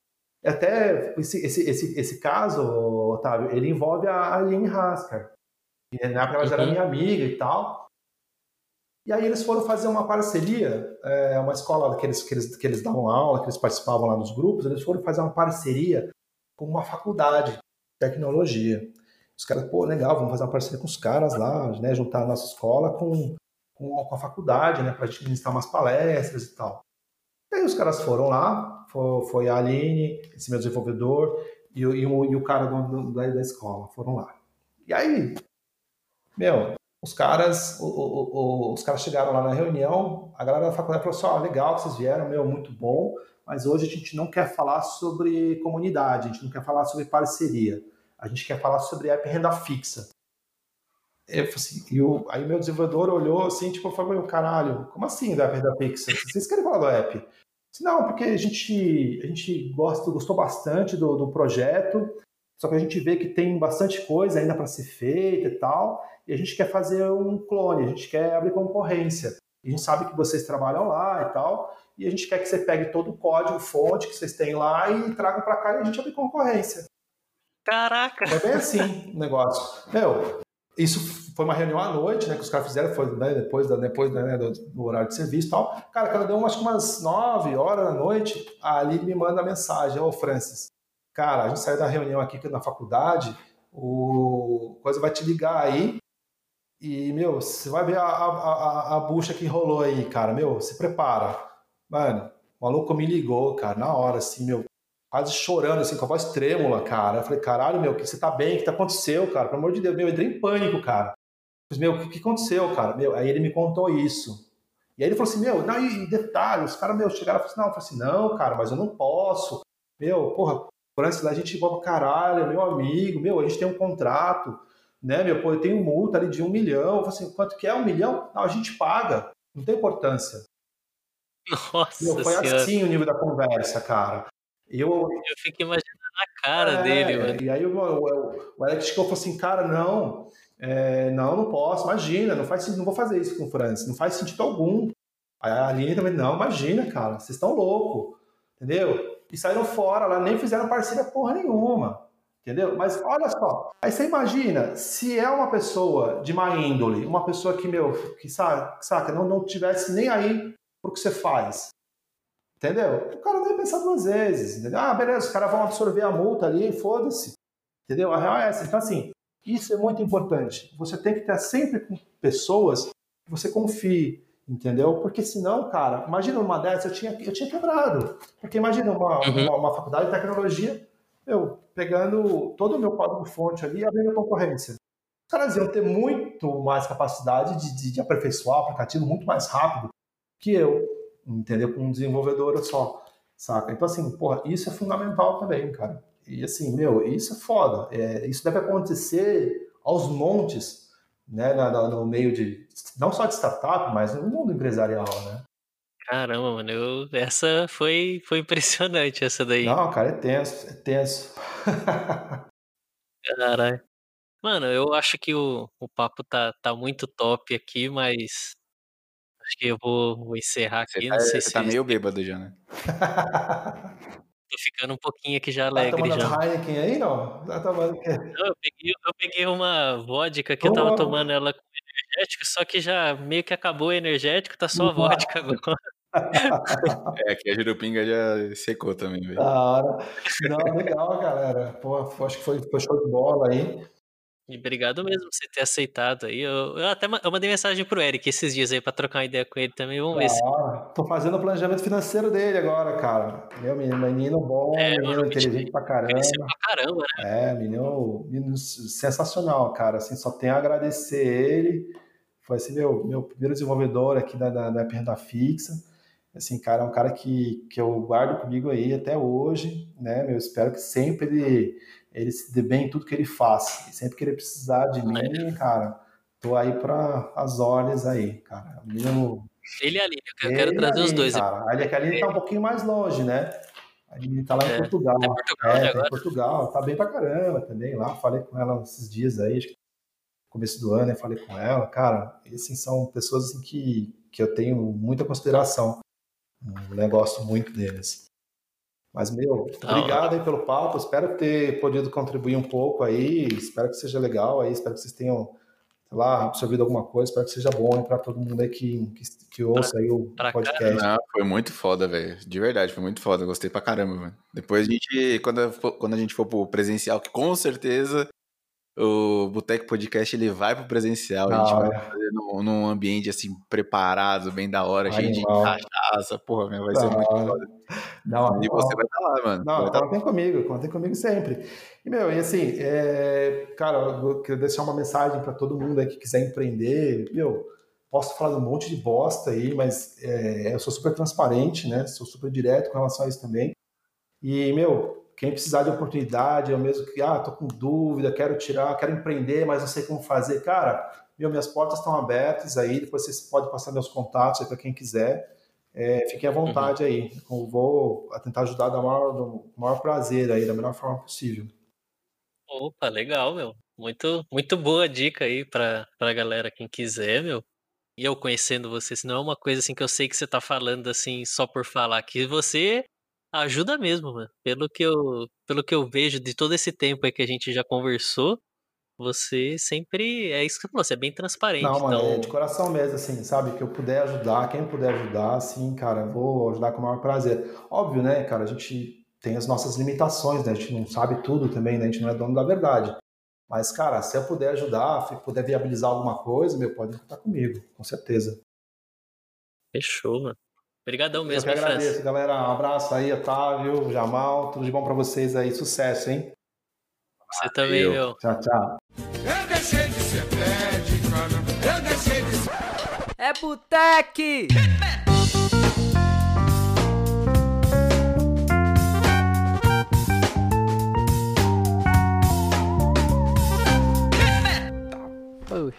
até esse, esse, esse, esse caso, Otávio, ele envolve a Aline Haskar. E na época ela já era uhum. minha amiga e tal. E aí eles foram fazer uma parceria, é, uma escola que eles, que, eles, que eles davam aula, que eles participavam lá nos grupos, eles foram fazer uma parceria com uma faculdade de tecnologia. Os caras, pô, legal, vamos fazer uma parceria com os caras lá, né, juntar a nossa escola com, com, com a faculdade, né, para a gente ministrar umas palestras e tal. E aí os caras foram lá, foi, foi a Aline, esse meu desenvolvedor, e, e, o, e o cara do, da, da escola, foram lá. E aí, meu, os caras, o, o, o, os caras chegaram lá na reunião, a galera da faculdade falou assim, ó, legal que vocês vieram, meu, muito bom, mas hoje a gente não quer falar sobre comunidade, a gente não quer falar sobre parceria, a gente quer falar sobre app renda fixa. Eu, assim, o, aí meu desenvolvedor olhou assim, tipo, falou, caralho, como assim da renda fixa? Vocês querem falar do app? Disse, não, porque a gente, a gente gosta, gostou bastante do, do projeto, só que a gente vê que tem bastante coisa ainda para ser feita e tal, e a gente quer fazer um clone, a gente quer abrir concorrência. A gente sabe que vocês trabalham lá e tal, e a gente quer que você pegue todo o código fonte que vocês têm lá e tragam para cá e a gente abre concorrência. Caraca! É bem assim o negócio. Meu, isso foi uma reunião à noite, né, que os caras fizeram, foi né, depois, da, depois né, do, do, horário de serviço e tal. Cara, quando deu que umas 9 horas da noite, ali me manda mensagem, ô Francis, cara, a gente saiu da reunião aqui na faculdade, o coisa vai te ligar aí e, meu, você vai ver a, a, a, a bucha que rolou aí, cara, meu, se prepara. Mano, o maluco me ligou, cara, na hora, assim, meu, quase chorando, assim, com a voz trêmula, cara. Eu falei, caralho, meu, que você tá bem? O que tá aconteceu, cara? Pelo amor de Deus, meu, eu entrei em pânico, cara. Eu falei, meu, o que, que aconteceu, cara? Meu, aí ele me contou isso. E aí ele falou assim, meu, não, e detalhe, os caras, meu, chegaram e falaram assim, não, eu falei assim, não, cara, mas eu não posso. Meu, porra, Francis, a gente igual pra caralho, meu amigo, meu, a gente tem um contrato, né, meu, pô, eu tenho multa ali de um milhão. Eu falei assim, quanto que é um milhão? Não, a gente paga, não tem importância. Nossa meu, foi senhora. assim o nível da conversa, cara. Eu, eu fico imaginando a cara é, dele, mano. E aí o, o, o Alex e falou assim, cara, não, é, não, não posso, imagina, não faz não vou fazer isso com o Francis, não faz sentido algum. Aí a Aline também, não, imagina, cara, vocês estão loucos, entendeu? E saíram fora lá, nem fizeram parceria porra nenhuma, entendeu? Mas olha só, aí você imagina, se é uma pessoa de má índole, uma pessoa que, meu, que saca não, não tivesse nem aí pro que você faz, Entendeu? O cara nem pensar duas vezes. Entendeu? Ah, beleza, os caras vão absorver a multa ali, foda-se. Entendeu? A real é essa. Então, assim, isso é muito importante. Você tem que estar sempre com pessoas que você confie, entendeu? Porque senão, cara, imagina uma dessas, eu tinha, eu tinha quebrado. Porque imagina uma, uhum. uma, uma, faculdade de tecnologia, eu pegando todo o meu código-fonte ali e abrindo concorrência. Os caras iam ter muito mais capacidade de, de, de aperfeiçoar o aplicativo muito mais rápido que eu entendeu? Com um desenvolvedor só, saca? Então, assim, porra, isso é fundamental também, cara. E assim, meu, isso é foda. É, isso deve acontecer aos montes, né, no meio de, não só de startup, mas no mundo empresarial, né? Caramba, mano, eu, essa foi, foi impressionante, essa daí. Não, cara, é tenso, é tenso. Caralho. Mano, eu acho que o, o papo tá, tá muito top aqui, mas Acho que eu vou, vou encerrar aqui. Você não tá, sei você se tá meio bêbado já, né? Tô ficando um pouquinho aqui já Tá alegre tomando já. Heineken aí, não? Tá tomando o quê? Não, eu peguei, eu peguei uma vodka que eu tava tomando ela com energético, só que já meio que acabou o energético, tá só a vodka agora. É, aqui a Jurupinga já secou também, velho. Da hora. Não, legal, galera. Pô, acho que foi, foi show de bola aí. E obrigado mesmo por você ter aceitado aí. Eu, eu até eu mandei mensagem pro Eric esses dias aí pra trocar uma ideia com ele também. Vamos ver se. Tô fazendo o planejamento financeiro dele agora, cara. Meu menino, menino bom, É, menino inteligente pra caramba. Pra caramba, né? É, menino, menino sensacional, cara. Assim, só tenho a agradecer ele. Foi assim, meu, meu primeiro desenvolvedor aqui da, da, da Renda Fixa. Assim, cara, é um cara que, que eu guardo comigo aí até hoje, né? Eu espero que sempre ele, ele se dê bem em tudo que ele faz. E sempre que ele precisar de mim, cara, tô aí para as ordens aí, cara. Menino Ele e a Aline, eu quero ele trazer os dois. Cara. A que a Aline tá um pouquinho mais longe, né? A Aline tá lá em É, Portugal. tá em Portugal, é, né, tá em Portugal. Tá bem pra caramba também lá. Falei com ela esses dias aí, acho que começo do ano, né? Falei com ela. Cara, assim, são pessoas assim, que, que eu tenho muita consideração. Um negócio muito deles. Mas, meu, Da obrigado aí pelo papo. Espero ter podido contribuir um pouco aí. Espero que seja legal aí. Espero que vocês tenham sei lá, absorvido alguma coisa. Espero que seja bom para todo mundo aí que, que, que ouça aí o pra podcast. Não, foi muito foda, velho. De verdade, foi muito foda. Gostei pra caramba, mano. Depois a gente, quando, quando a gente for pro presencial, que com certeza o Boteco Podcast ele vai pro presencial. a gente vai fazer num, num ambiente assim, preparado, bem da hora, cheio de Animal. cachaça. Porra, meu, vai Da ser muito foda. Não, E você vai estar lá, mano. Não, vai tá... contem comigo, contem comigo sempre. E, meu, e assim, é, cara, eu queria deixar uma mensagem para todo mundo aí que quiser empreender. Meu, posso falar um monte de bosta aí, mas é, eu sou super transparente, né? Sou super direto com relação a isso também. E, meu, quem precisar de oportunidade, eu mesmo que, ah, tô com dúvida, quero tirar, quero empreender, mas não sei como fazer. Cara, meu, minhas portas estão abertas aí, depois vocês podem passar meus contatos aí para quem quiser. É, fiquem à vontade aí. Eu vou tentar ajudar da maior, do maior prazer aí, da melhor forma possível. Opa, legal, meu. Muito, muito boa dica aí pra, pra galera, quem quiser, meu. E eu conhecendo você, se não é uma coisa assim que eu sei que você tá falando assim só por falar, que você ajuda mesmo, mano. Pelo que eu, pelo que eu vejo de todo esse tempo aí que a gente já conversou, você sempre é isso que você falou, você é bem transparente. Não, mano, então, é de coração mesmo, assim, sabe? Que eu puder ajudar, quem puder ajudar, assim, cara, vou ajudar com o maior prazer. Óbvio, né, cara, a gente tem as nossas limitações, né? A gente não sabe tudo também, né? A gente não é dono da verdade. Mas, cara, se eu puder ajudar, se puder viabilizar alguma coisa, meu, pode contar comigo, com certeza. fechou, mano. Obrigadão mesmo, Eu que agradeço, galera. Um abraço aí, Otávio, Jamal. Tudo de bom para vocês aí. Sucesso, hein? Você também, meu. Tchau, tchau. Eu deixei de ser Eu deixei de ser... É Botec! Oi.